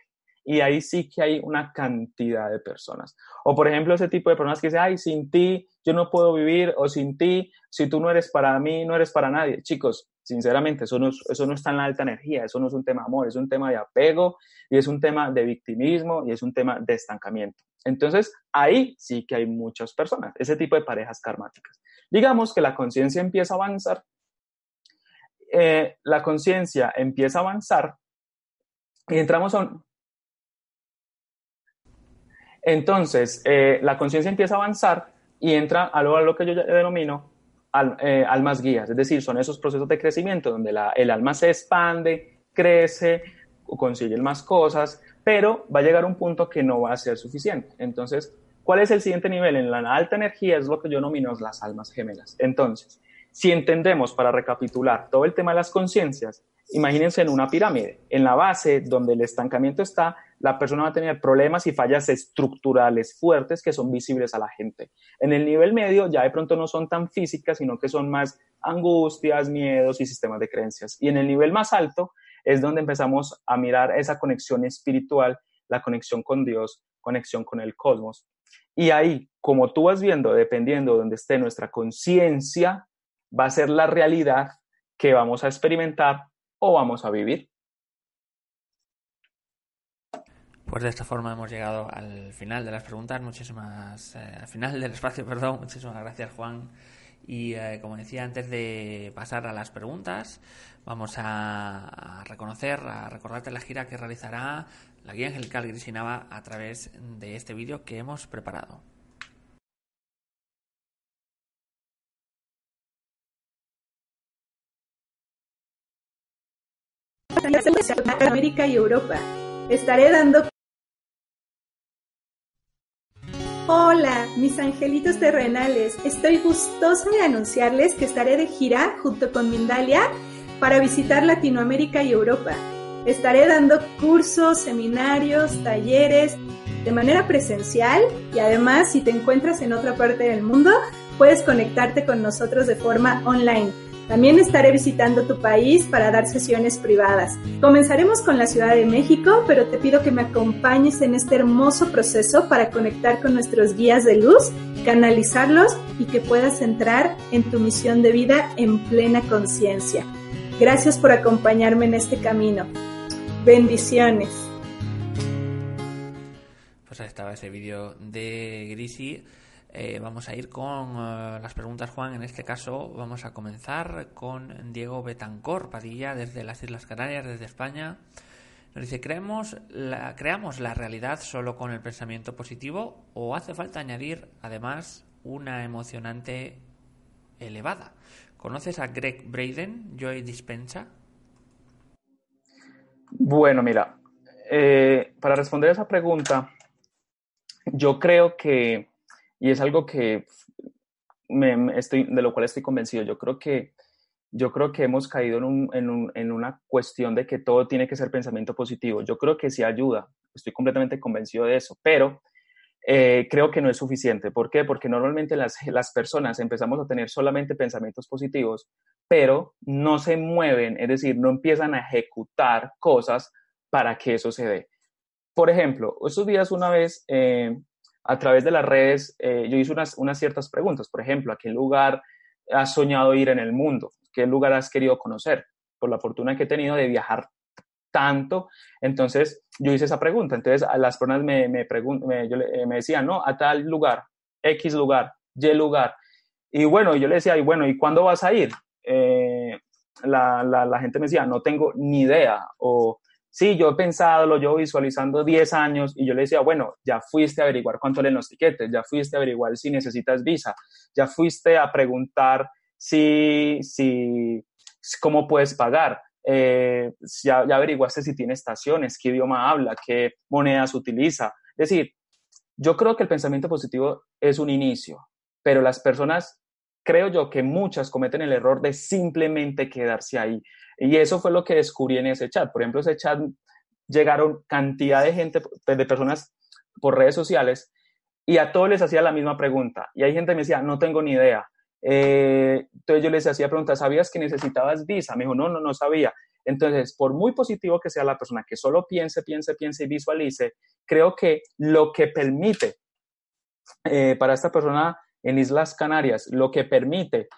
B: Y ahí sí que hay una cantidad de personas. O por ejemplo, ese tipo de personas que dicen, ay, sin ti yo no puedo vivir, o sin ti, si tú no eres para mí, no eres para nadie. Chicos, sinceramente, eso no, eso no está en la alta energía, eso no es un tema de amor, es un tema de apego y es un tema de victimismo y es un tema de estancamiento. Entonces, ahí sí que hay muchas personas, ese tipo de parejas karmáticas. Digamos que la conciencia empieza a avanzar, eh, la conciencia empieza a avanzar y entramos a un... Entonces, eh, la conciencia empieza a avanzar y entra a lo, a que yo denomino eh, almas guías, es decir, son esos procesos de crecimiento donde el alma se expande, crece, consigue más cosas, pero va a llegar un punto que no va a ser suficiente. Entonces, ¿cuál es el siguiente nivel? En la alta energía es lo que yo denomino las almas gemelas. Entonces, si entendemos, para recapitular, todo el tema de las conciencias, imagínense en una pirámide. En la base, donde el estancamiento está, la persona va a tener problemas y fallas estructurales fuertes que son visibles a la gente. En el nivel medio ya de pronto no son tan físicas, sino que son más angustias, miedos y sistemas de creencias. Y en el nivel más alto es donde empezamos a mirar esa conexión espiritual, la conexión con Dios, conexión con el cosmos. Y ahí, como tú vas viendo, dependiendo de donde esté nuestra conciencia, va a ser la realidad que vamos a experimentar o vamos a vivir.
A: Pues de esta forma hemos llegado al final de las preguntas. Muchísimas, eh, al final del espacio, perdón. Muchísimas gracias, Juan. Y eh, como decía antes de pasar a las preguntas, vamos a, reconocer, a recordarte la gira que realizará la guía angelical Grisinava a través de este vídeo que hemos preparado.
C: América y Europa. Estaré dando Hola, mis angelitos terrenales. Estoy gustosa de anunciarles que estaré de gira junto con Mindalia para visitar Latinoamérica y Europa. Estaré dando cursos, seminarios, talleres de manera presencial y además si te encuentras en otra parte del mundo, puedes conectarte con nosotros de forma online. También estaré visitando tu país para dar sesiones privadas. Comenzaremos con la Ciudad de México, pero te pido que me acompañes en este hermoso proceso para conectar con nuestros guías de luz, canalizarlos y que puedas entrar en tu misión de vida en plena conciencia. Gracias por acompañarme en este camino. Bendiciones.
A: Pues ahí estaba ese vídeo de Grisi eh, vamos a ir con eh, las preguntas, Juan. En este caso vamos a comenzar con Diego Betancor Padilla desde las Islas Canarias, desde España. Nos dice, ¿creamos la, ¿creamos la realidad solo con el pensamiento positivo o hace falta añadir además una emocionante elevada? ¿Conoces a Greg Braden, Joy Dispensa?
B: Bueno, mira, eh, para responder a esa pregunta, yo creo que y es algo que me, estoy, de lo cual estoy convencido. Yo creo que, yo creo que hemos caído en, un, en, un, en, una cuestión de que todo tiene que ser pensamiento positivo. Yo creo que sí ayuda, estoy completamente convencido de eso, pero eh, creo que no es suficiente. ¿Por qué? Porque normalmente las, las personas empezamos a tener solamente pensamientos positivos, pero no se mueven, es decir, no empiezan a ejecutar cosas para que eso se dé. Por ejemplo, estos días una vez eh, a través de las redes, eh, yo hice unas, unas ciertas preguntas. Por ejemplo, ¿a qué lugar has soñado ir en el mundo? ¿Qué lugar has querido conocer? Por la fortuna que he tenido de viajar tanto. Entonces, yo hice esa pregunta. Entonces, a las personas me, me, me, eh, me decían, no, a tal lugar, X lugar, Y lugar. Y bueno, yo le decía, y bueno, ¿y cuándo vas a ir? Eh, la, la, la, gente me decía, no tengo ni idea. O sí, yo he pensado, lo llevo visualizando 10 años y yo le decía, bueno, ya fuiste a averiguar cuánto leen los tiquetes, ya fuiste a averiguar si necesitas visa, ya fuiste a preguntar si, si, cómo puedes pagar, eh, ya, ya averiguaste si tiene estaciones, qué idioma habla, qué monedas utiliza. Es decir, yo creo que el pensamiento positivo es un inicio, pero las personas, creo yo que muchas cometen el error de simplemente quedarse ahí. Y eso fue lo que descubrí en ese chat. Por ejemplo, ese chat llegaron cantidad de gente, pues, de personas por redes sociales y a todos les hacía la misma pregunta. Y hay gente que me decía, no tengo ni idea. Eh, entonces yo les hacía preguntas, ¿sabías que necesitabas visa? Me dijo, no, no, no sabía. Entonces, por muy positivo que sea la persona que solo piense, piense, piense y visualice, creo que lo que permite eh, para esta persona en Islas Canarias, lo que permite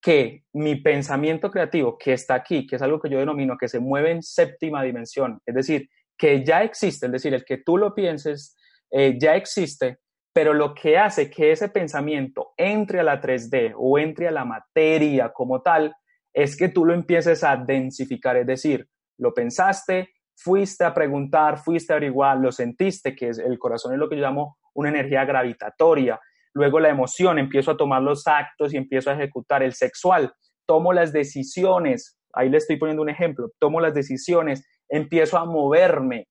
B: que mi pensamiento creativo que está aquí, que es algo que yo denomino que se mueve en séptima dimensión, es decir, que ya existe, es decir, el que tú lo pienses eh, ya existe, pero lo que hace que ese pensamiento entre a la 3D o entre a la materia como tal, es que tú lo empieces a densificar, es decir, lo pensaste, fuiste a preguntar, fuiste a averiguar, lo sentiste, que es el corazón es lo que yo llamo una energía gravitatoria. Luego la emoción, empiezo a tomar los actos y empiezo a ejecutar el sexual. Tomo las decisiones, ahí le estoy poniendo un ejemplo, tomo las decisiones, empiezo a moverme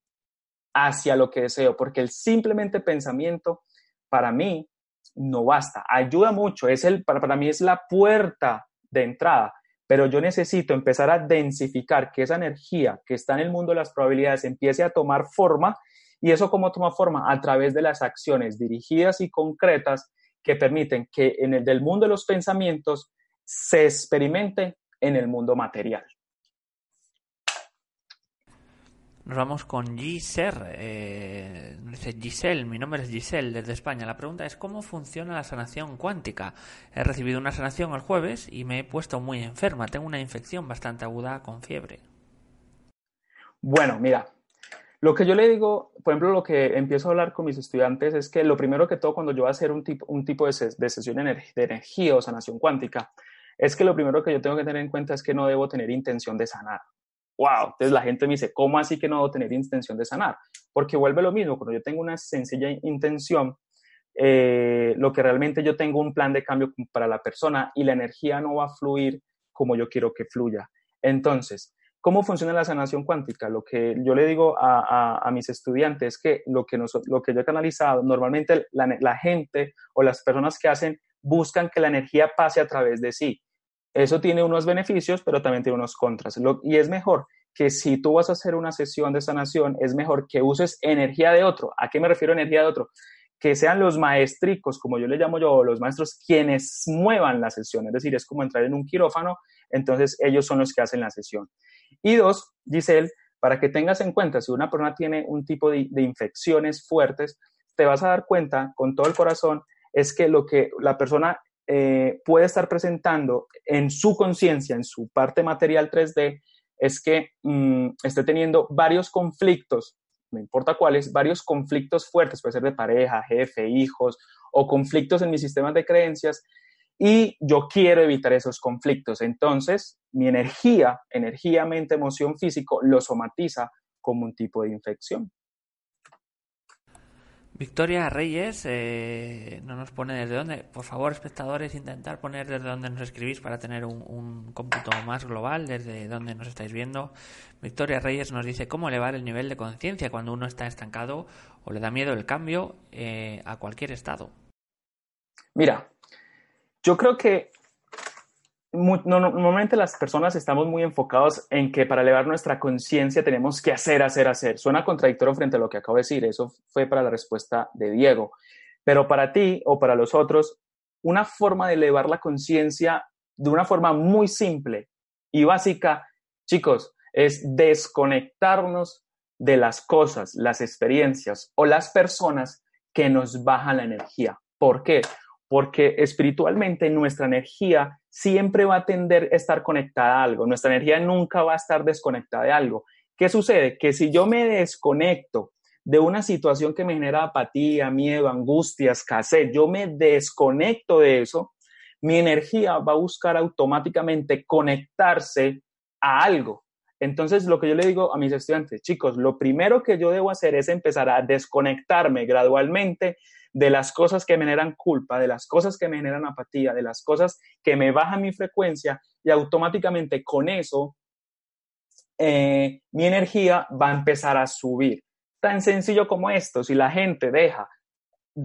B: hacia lo que deseo, porque el simplemente pensamiento para mí no basta, ayuda mucho, es el, para, para mí es la puerta de entrada, pero yo necesito empezar a densificar que esa energía que está en el mundo de las probabilidades empiece a tomar forma y eso cómo toma forma a través de las acciones dirigidas y concretas que permiten que en el del mundo de los pensamientos se experimente en el mundo material.
A: Nos vamos con Giselle. Eh, dice Giselle, mi nombre es Giselle desde España. La pregunta es ¿cómo funciona la sanación cuántica? He recibido una sanación el jueves y me he puesto muy enferma. Tengo una infección bastante aguda con fiebre.
B: Bueno, mira, lo que yo le digo, por ejemplo, lo que empiezo a hablar con mis estudiantes es que lo primero que todo cuando yo voy a hacer un tipo, un tipo de, de sesión de energía o sanación cuántica, es que lo primero que yo tengo que tener en cuenta es que no debo tener intención de sanar wow, entonces la gente me dice, ¿cómo así que no debo tener intención de sanar? Porque vuelve lo mismo, cuando yo tengo una sencilla intención, eh, lo que realmente yo tengo un plan de cambio para la persona y la energía no va a fluir como yo quiero que fluya. Entonces, ¿cómo funciona la sanación cuántica? Lo que yo le digo a, mis estudiantes es que lo que, lo que yo he canalizado, normalmente la, la gente o las personas que hacen buscan que la energía pase a través de sí. Eso tiene unos beneficios, pero también tiene unos contras. y es mejor que si tú vas a hacer una sesión de sanación, es mejor que uses energía de otro. ¿A qué me refiero energía de otro? Que sean los maestricos, como yo le llamo yo, los maestros, quienes muevan la sesión. Es decir, es como entrar en un quirófano, entonces ellos son los que hacen la sesión. Y dos, él, para que tengas en cuenta, si una persona tiene un tipo de, de infecciones fuertes, te vas a dar cuenta con todo el corazón es que lo que la persona eh, puede estar presentando en su conciencia, en su parte material 3D, es que mm, esté teniendo varios conflictos, no importa cuáles, varios conflictos fuertes, puede ser de pareja, jefe, hijos, o conflictos en mis sistemas de creencias, y yo quiero evitar esos conflictos. Entonces, mi energía, energía, mente, emoción, físico, lo somatiza como un tipo de infección.
A: Victoria Reyes eh, no nos pone desde dónde. Por favor, espectadores, intentar poner desde dónde nos escribís para tener un, un, cómputo más global, desde dónde nos estáis viendo. Victoria Reyes nos dice cómo elevar el nivel de conciencia cuando uno está estancado o le da miedo el cambio eh, a cualquier estado.
B: Mira, yo creo que normalmente las personas estamos muy enfocados en que para elevar nuestra conciencia tenemos que hacer, hacer, hacer. Suena contradictorio frente a lo que acabo de decir. Eso fue para la respuesta de Diego. Pero para ti o para los otros, una forma de elevar la conciencia de una forma muy simple y básica, chicos, es desconectarnos de las cosas, las experiencias o las personas que nos bajan la energía. ¿Por qué? Porque espiritualmente nuestra energía siempre va a tender a estar conectada a algo, nuestra energía nunca va a estar desconectada de algo. ¿Qué sucede? Que si yo me desconecto de una situación que me genera apatía, miedo, angustia, escasez, yo me desconecto de eso, mi energía va a buscar automáticamente conectarse a algo. Entonces, lo que yo le digo a mis estudiantes, chicos, lo primero que yo debo hacer es empezar a desconectarme gradualmente de las cosas que me generan culpa, de las cosas que me generan apatía, de las cosas que me bajan mi frecuencia y automáticamente con eso eh, mi energía va a empezar a subir. Tan sencillo como esto, si la gente deja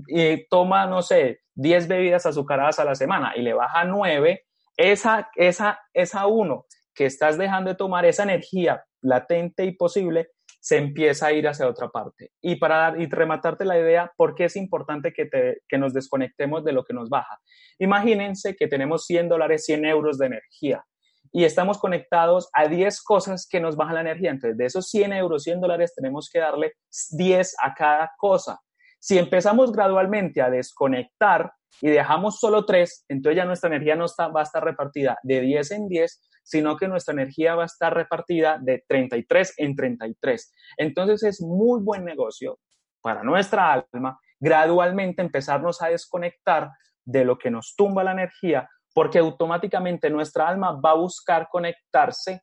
B: y toma, no sé, 10 bebidas azucaradas a la semana y le baja 9, esa, esa, esa uno que estás dejando de tomar, esa energía latente y posible, se empieza a ir hacia otra parte. Y para dar, y rematarte la idea, ¿por qué es importante que, te, que nos desconectemos de lo que nos baja? Imagínense que tenemos 100 dólares, 100 euros de energía y estamos conectados a 10 cosas que nos bajan la energía. Entonces, de esos 100 euros, 100 dólares, tenemos que darle 10 a cada cosa. Si empezamos gradualmente a desconectar y dejamos solo 3, entonces ya nuestra energía no está, va a estar repartida de 10 en 10, sino que nuestra energía va a estar repartida de 33 en 33. Entonces es muy buen negocio para nuestra alma gradualmente empezarnos a desconectar de lo que nos tumba la energía, porque automáticamente nuestra alma va a buscar conectarse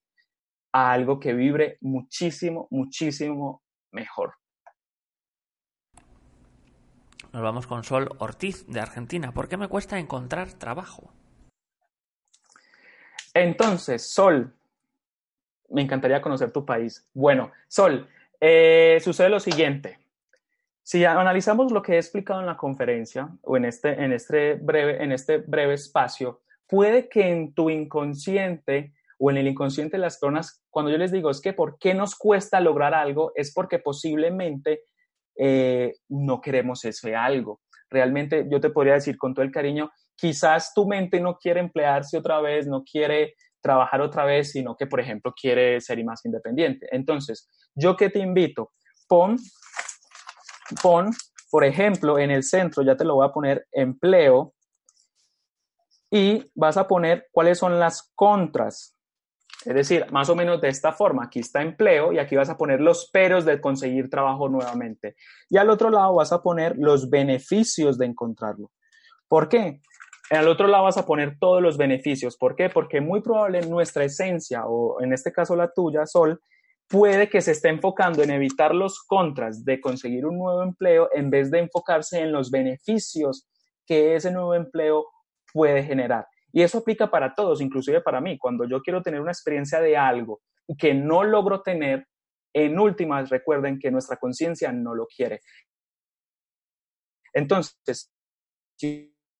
B: a algo que vibre muchísimo, muchísimo mejor.
A: Nos vamos con Sol Ortiz de Argentina. ¿Por qué me cuesta encontrar trabajo?
B: Entonces, Sol, me encantaría conocer tu país. Bueno, Sol, eh, sucede lo siguiente. Si analizamos lo que he explicado en la conferencia o en este, este, breve, en este breve espacio, puede que en tu inconsciente o en el inconsciente de las personas, cuando yo les digo es que por qué nos cuesta lograr algo, es porque posiblemente eh, no queremos ese algo. Realmente yo te podría decir con todo el cariño, quizás tu mente no quiere emplearse otra vez, no quiere trabajar otra vez, sino que, por ejemplo, quiere ser más independiente. Entonces, yo que te invito, pon pon, por ejemplo, en el centro, ya te lo voy a poner empleo, y vas a poner cuáles son las contras. Es decir, más o menos de esta forma, aquí está empleo y aquí vas a poner los peros de conseguir trabajo nuevamente. Y al otro lado vas a poner los beneficios de encontrarlo. ¿Por qué? Al otro lado vas a poner todos los beneficios. ¿Por qué? Porque muy probable nuestra esencia, o en este caso la tuya, Sol, puede que se esté enfocando en evitar los contras de conseguir un nuevo empleo en vez de enfocarse en los beneficios que ese nuevo empleo puede generar. Y eso aplica para todos, inclusive para mí. Cuando yo quiero tener una experiencia de algo que no logro tener, en últimas recuerden que nuestra conciencia no lo quiere. Entonces,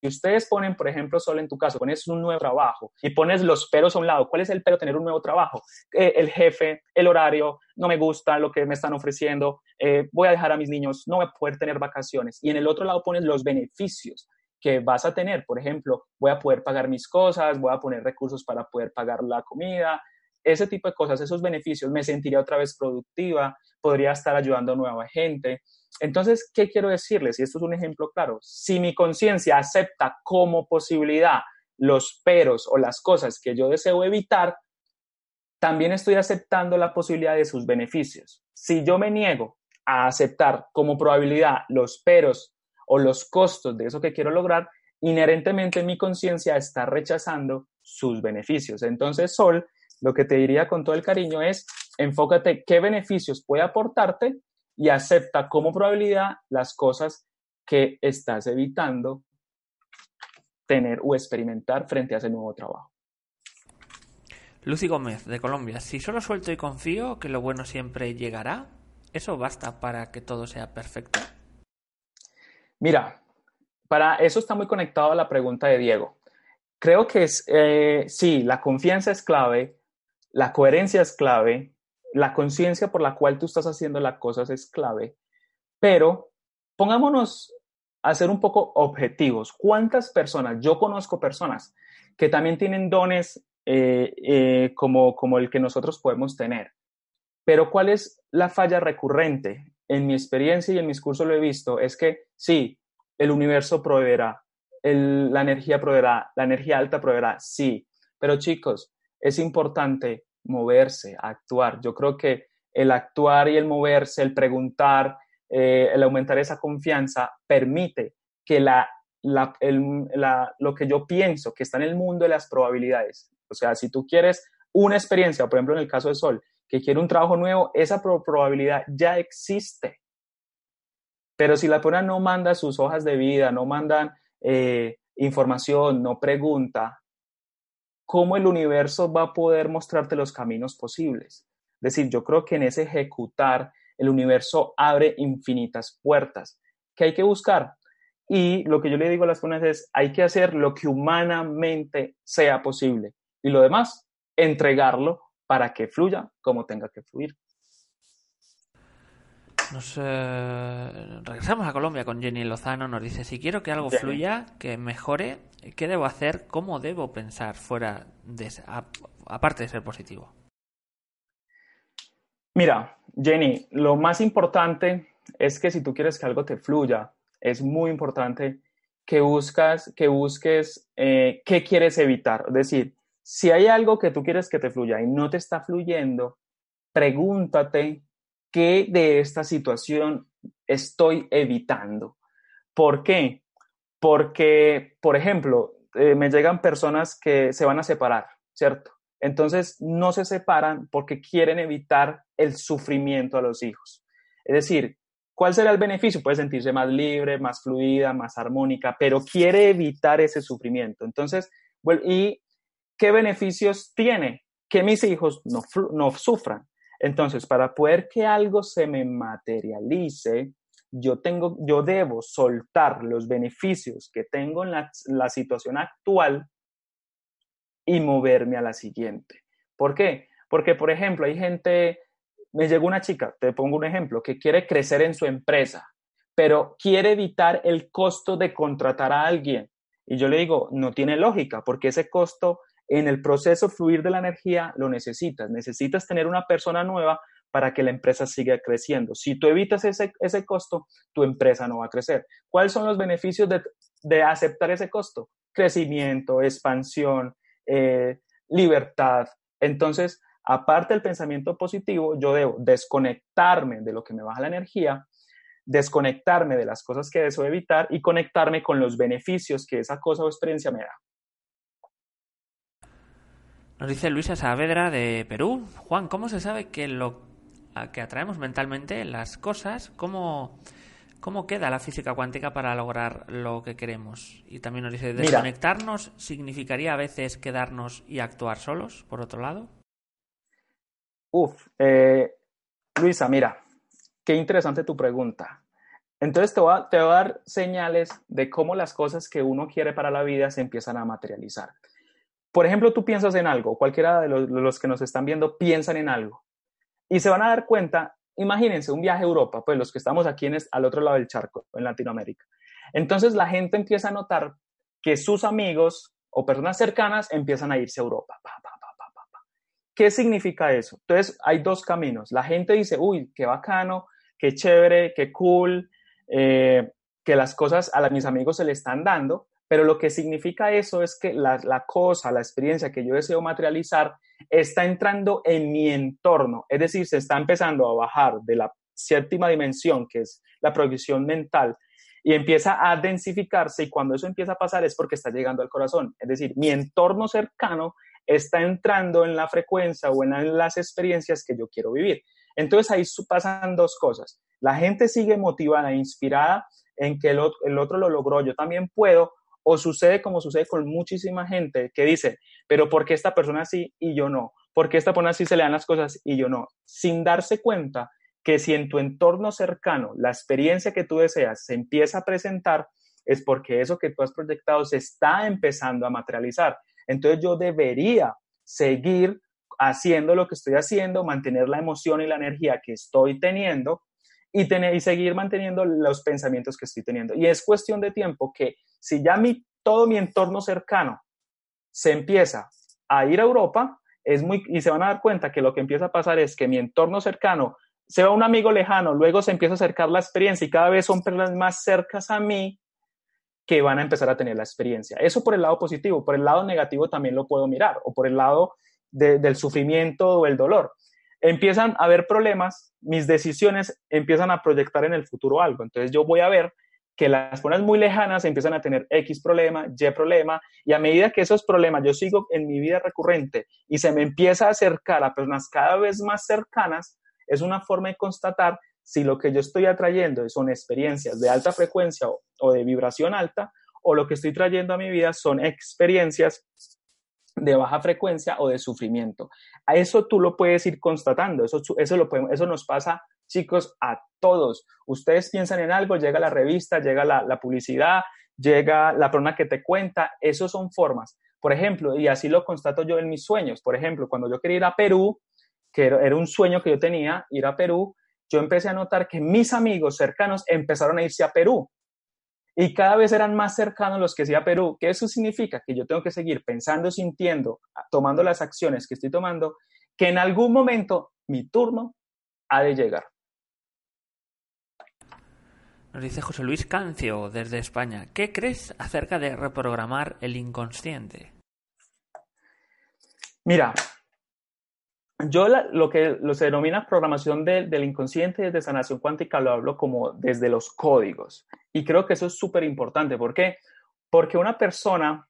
B: ustedes ponen, por ejemplo, solo en tu caso, pones un nuevo trabajo y pones los peros a un lado, ¿cuál es el pero tener un nuevo trabajo? Eh, el jefe, el horario, no me gusta lo que me están ofreciendo, eh, voy a dejar a mis niños, no voy a poder tener vacaciones. Y en el otro lado pones los beneficios que vas a tener. Por ejemplo, voy a poder pagar mis cosas, voy a poner recursos para poder pagar la comida, ese tipo de cosas, esos beneficios, me sentiría otra vez productiva, podría estar ayudando a nueva gente. Entonces, ¿qué quiero decirles? Y esto es un ejemplo claro. Si mi conciencia acepta como posibilidad los peros o las cosas que yo deseo evitar, también estoy aceptando la posibilidad de sus beneficios. Si yo me niego a aceptar como probabilidad los peros o los costos de eso que quiero lograr, inherentemente mi conciencia está rechazando sus beneficios. Entonces, Sol, lo que te diría con todo el cariño es, enfócate qué beneficios puede aportarte y acepta como probabilidad las cosas que estás evitando tener o experimentar frente a ese nuevo trabajo.
A: Lucy Gómez, de Colombia. Si solo suelto y confío que lo bueno siempre llegará, ¿eso basta para que todo sea perfecto?
B: Mira, para eso está muy conectado a la pregunta de Diego. Creo que es, eh, sí, la confianza es clave, la coherencia es clave, la conciencia por la cual tú estás haciendo las cosas es clave, pero pongámonos a ser un poco objetivos. ¿Cuántas personas? Yo conozco personas que también tienen dones eh, eh, como, como el que nosotros podemos tener. Pero ¿cuál es la falla recurrente? En mi experiencia y en mis cursos lo he visto, es que sí, el universo proveerá, la energía proveerá, la energía alta proveerá, sí. Pero chicos, es importante moverse, actuar. Yo creo que el actuar y el moverse, el preguntar, eh, el aumentar esa confianza permite que la, lo que yo pienso que está en el mundo de las probabilidades, o sea, si tú quieres una experiencia, por ejemplo en el caso de Sol, que quiere un trabajo nuevo, esa probabilidad ya existe. Pero si la persona no manda sus hojas de vida, no mandan eh, información, no pregunta, cómo el universo va a poder mostrarte los caminos posibles. Es decir, yo creo que en ese ejecutar, el universo abre infinitas puertas que hay que buscar. Y lo que yo le digo a las personas es, hay que hacer lo que humanamente sea posible. Y lo demás, entregarlo para que fluya como tenga que fluir.
A: Nos eh, regresamos a Colombia con Jenny Lozano. Nos dice: Si quiero que algo fluya, que mejore, ¿qué debo hacer? ¿Cómo debo pensar fuera de aparte de ser positivo?
B: Mira, Jenny, lo más importante es que si tú quieres que algo te fluya, es muy importante que buscas, que busques eh, qué quieres evitar. Es decir, si hay algo que tú quieres que te fluya y no te está fluyendo, pregúntate ¿qué de esta situación estoy evitando? ¿Por qué? Porque, por ejemplo, eh, me llegan personas que se van a separar, ¿cierto? Entonces no se separan porque quieren evitar el sufrimiento a los hijos. Es decir, ¿cuál será el beneficio? Puede sentirse más libre, más fluida, más armónica, pero quiere evitar ese sufrimiento. Entonces, ¿y qué beneficios tiene? Que mis hijos no, no sufran. Entonces, para poder que algo se me materialice, yo, tengo, yo debo soltar los beneficios que tengo en la, la situación actual y moverme a la siguiente. ¿Por qué? Porque, por ejemplo, hay gente, me llegó una chica, te pongo un ejemplo, que quiere crecer en su empresa, pero quiere evitar el costo de contratar a alguien. Y yo le digo, no tiene lógica, porque ese costo en el proceso fluir de la energía lo necesitas. Necesitas tener una persona nueva para que la empresa siga creciendo. Si tú evitas ese, ese costo, tu empresa no va a crecer. ¿Cuáles son los beneficios de, de aceptar ese costo? Crecimiento, expansión, eh, libertad. Entonces, aparte del pensamiento positivo, yo debo desconectarme de lo que me baja la energía, desconectarme de las cosas que deseo evitar y conectarme con los beneficios que esa cosa o experiencia me da.
A: Nos dice Luisa Saavedra de Perú. Juan, ¿cómo se sabe que lo que atraemos mentalmente, las cosas, cómo, cómo queda la física cuántica para lograr lo que queremos? Y también nos dice, ¿desconectarnos significaría a veces quedarnos y actuar solos, por otro lado?
B: Uf, eh, Luisa, mira, qué interesante tu pregunta. Entonces te voy, a, te voy a dar señales de cómo las cosas que uno quiere para la vida se empiezan a materializar. Por ejemplo, tú piensas en algo, cualquiera de los, que nos están viendo piensan en algo y se van a dar cuenta, imagínense un viaje a Europa, pues los que estamos aquí en, al otro lado del charco, en Latinoamérica. Entonces la gente empieza a notar que sus amigos o personas cercanas empiezan a irse a Europa. ¿Qué significa eso? Entonces hay dos caminos. La gente dice, uy, qué bacano, qué chévere, qué cool, eh, que las cosas a mis amigos se le están dando, pero lo que significa eso es que la, cosa, la experiencia que yo deseo materializar está entrando en mi entorno, es decir, se está empezando a bajar de la séptima dimensión, que es la proyección mental, y empieza a densificarse y cuando eso empieza a pasar es porque está llegando al corazón, es decir, mi entorno cercano está entrando en la frecuencia o en las experiencias que yo quiero vivir. Entonces ahí pasan dos cosas. La gente sigue motivada, inspirada en que el otro lo logró, yo también puedo, o sucede como sucede con muchísima gente que dice, pero ¿por qué esta persona sí y yo no? ¿Por qué esta persona sí se le dan las cosas y yo no? Sin darse cuenta que si en tu entorno cercano la experiencia que tú deseas se empieza a presentar, es porque eso que tú has proyectado se está empezando a materializar. Entonces yo debería seguir haciendo lo que estoy haciendo, mantener la emoción y la energía que estoy teniendo y, tener, y seguir manteniendo los pensamientos que estoy teniendo. Y es cuestión de tiempo que si ya mi, todo mi entorno cercano se empieza a ir a Europa, es muy, y se van a dar cuenta que lo que empieza a pasar es que mi entorno cercano se va un amigo lejano, luego se empieza a acercar la experiencia y cada vez son personas más cercas a mí que van a empezar a tener la experiencia. Eso por el lado positivo, por el lado negativo también lo puedo mirar, o por el lado del sufrimiento o el dolor empiezan a haber problemas, mis decisiones empiezan a proyectar en el futuro algo. Entonces yo voy a ver que las personas muy lejanas empiezan a tener X problema, Y problema, y a medida que esos problemas yo sigo en mi vida recurrente y se me empieza a acercar a personas cada vez más cercanas, es una forma de constatar si lo que yo estoy atrayendo son experiencias de alta frecuencia o, o de vibración alta, o lo que estoy trayendo a mi vida son experiencias de baja frecuencia o de sufrimiento. A eso tú lo puedes ir constatando, eso, eso, lo eso nos pasa, chicos, a todos. Ustedes piensan en algo, llega la revista, llega la, publicidad, llega la persona que te cuenta, eso son formas. Por ejemplo, y así lo constato yo en mis sueños, por ejemplo, cuando yo quería ir a Perú, que era un sueño que yo tenía, ir a Perú, yo empecé a notar que mis amigos cercanos empezaron a irse a Perú y cada vez eran más cercanos los que sí a Perú. ¿Qué eso significa? Que yo tengo que seguir pensando, sintiendo, tomando las acciones que estoy tomando, que en algún momento mi turno ha de llegar.
A: Nos dice José Luis Cancio desde España. ¿Qué crees acerca de reprogramar el inconsciente?
B: Mira, yo lo que se denomina programación del inconsciente desde sanación cuántica lo hablo como desde los códigos. Y creo que eso es súper importante. ¿Por qué? Porque una persona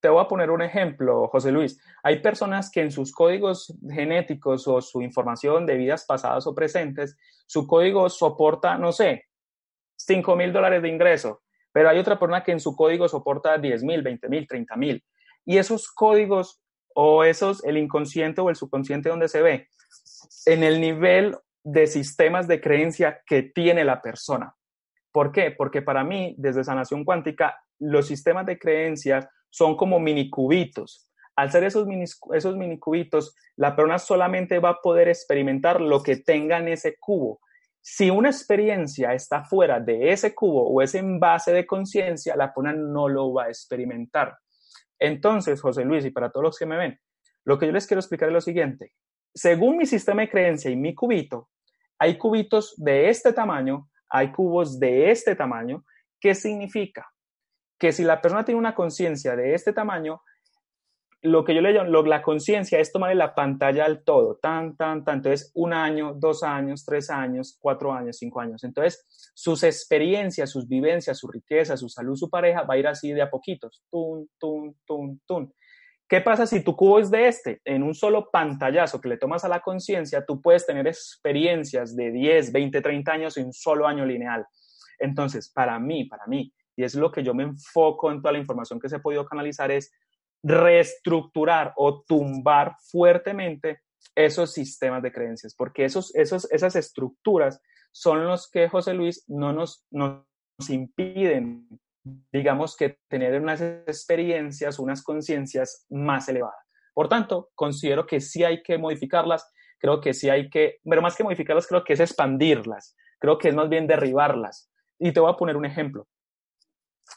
B: te voy a poner un ejemplo, José Luis. Hay personas que en sus códigos genéticos o su información de vidas pasadas o presentes, su código soporta, no sé, 5 mil dólares de ingreso, pero hay otra persona que en su código soporta 10 mil, 20 mil, 30 mil. Y esos códigos o esos, el inconsciente o el subconsciente donde se ve, en el nivel de sistemas de creencia que tiene la persona. ¿Por qué? Porque para mí, desde sanación cuántica, los sistemas de creencias son como mini cubitos. Al ser esos mini, esos mini cubitos, la persona solamente va a poder experimentar lo que tenga en ese cubo. Si una experiencia está fuera de ese cubo o ese envase de conciencia, la persona no lo va a experimentar. Entonces, José Luis, y para todos los que me ven, lo que yo les quiero explicar es lo siguiente. Según mi sistema de creencia y mi cubito, hay cubitos de este tamaño, hay cubos de este tamaño. ¿Qué significa? Que si la persona tiene una conciencia de este tamaño, lo que yo le llamo, la conciencia es tomarle la pantalla al todo, tan, tan, tan. Entonces, un año, dos años, tres años, cuatro años, cinco años. Entonces, sus experiencias, sus vivencias, su riqueza, su salud, su pareja, va a ir así de a poquitos. Tun, tun, tun, tun. ¿Qué pasa si tu cubo es de este? En un solo pantallazo que le tomas a la conciencia, tú puedes tener experiencias de 10, 20, 30 años en un solo año lineal. Entonces, para mí, para mí, y es lo que yo me enfoco en toda la información que se ha podido canalizar, es reestructurar o tumbar fuertemente esos sistemas de creencias, porque esos, esos, esas estructuras son los que, José Luis, no nos, nos impiden, digamos, que tener unas experiencias, unas conciencias más elevadas. Por tanto, considero que sí hay que modificarlas, creo que sí hay que, pero más que modificarlas, creo que es expandirlas, creo que es más bien derribarlas. Y te voy a poner un ejemplo.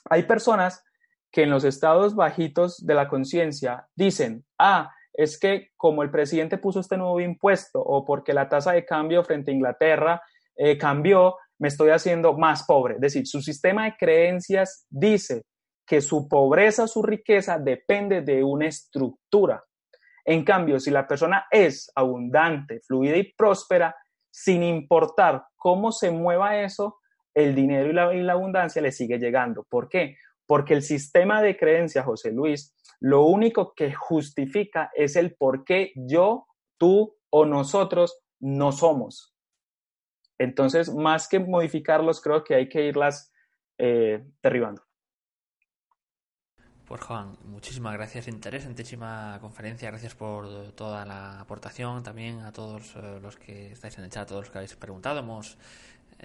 B: Hay personas que en los estados bajitos de la conciencia dicen, ah, es que como el presidente puso este nuevo impuesto o porque la tasa de cambio frente a Inglaterra eh, cambió, me estoy haciendo más pobre. Es decir, su sistema de creencias dice que su pobreza, su riqueza depende de una estructura. En cambio, si la persona es abundante, fluida y próspera, sin importar cómo se mueva eso, el dinero y la, y la abundancia le sigue llegando. ¿Por qué? Porque el sistema de creencia, José Luis, lo único que justifica es el por qué yo, tú o nosotros no somos. Entonces, más que modificarlos, creo que hay que irlas eh, derribando.
A: Pues Juan, muchísimas gracias, interesantísima conferencia, gracias por toda la aportación, también a todos eh, los que estáis en el chat, a todos los que habéis preguntado, hemos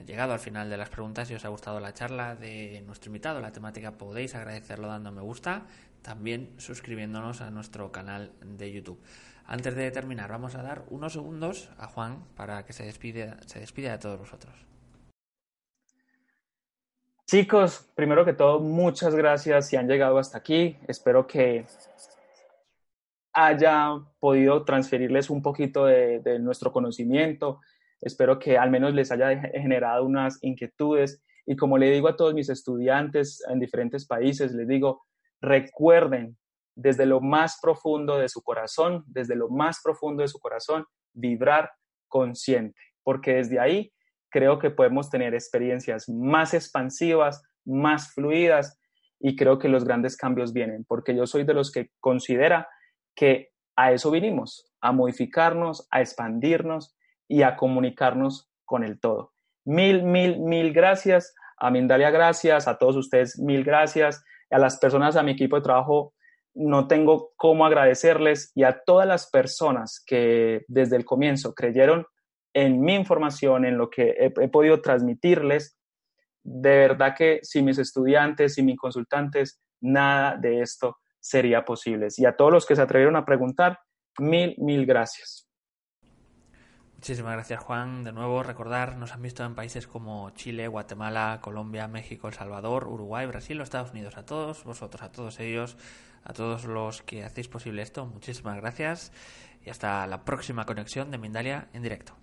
A: llegado al final de las preguntas. Si os ha gustado la charla de nuestro invitado, la temática, podéis agradecerlo dando me gusta, también suscribiéndonos a nuestro canal de YouTube. Antes de terminar, vamos a dar unos segundos a Juan para que se despide, se despide de todos vosotros.
B: Chicos, primero que todo, muchas gracias si han llegado hasta aquí. Espero que haya podido transferirles un poquito de nuestro conocimiento, Espero que al menos les haya generado unas inquietudes. Y como le digo a todos mis estudiantes en diferentes países, les digo, recuerden desde lo más profundo de su corazón, desde lo más profundo de su corazón, vibrar consciente, porque desde ahí creo que podemos tener experiencias más expansivas, más fluidas y creo que los grandes cambios vienen, porque yo soy de los que considera que a eso vinimos, a modificarnos, a expandirnos y a comunicarnos con el todo. Mil, mil, mil gracias. A Mindalia, gracias. A todos ustedes, mil gracias. A las personas, a mi equipo de trabajo, no tengo cómo agradecerles. Y a todas las personas que desde el comienzo creyeron en mi información, en lo que he, podido transmitirles. De verdad que sin mis estudiantes, sin mis consultantes, nada de esto sería posible. Y a todos los que se atrevieron a preguntar, mil, mil gracias.
A: Muchísimas gracias Juan. De nuevo recordar, nos han visto en países como Chile, Guatemala, Colombia, México, El Salvador, Uruguay, Brasil, los Estados Unidos. A todos vosotros, a todos ellos, a todos los que hacéis posible esto, muchísimas gracias y hasta la próxima conexión de Mindalia en directo.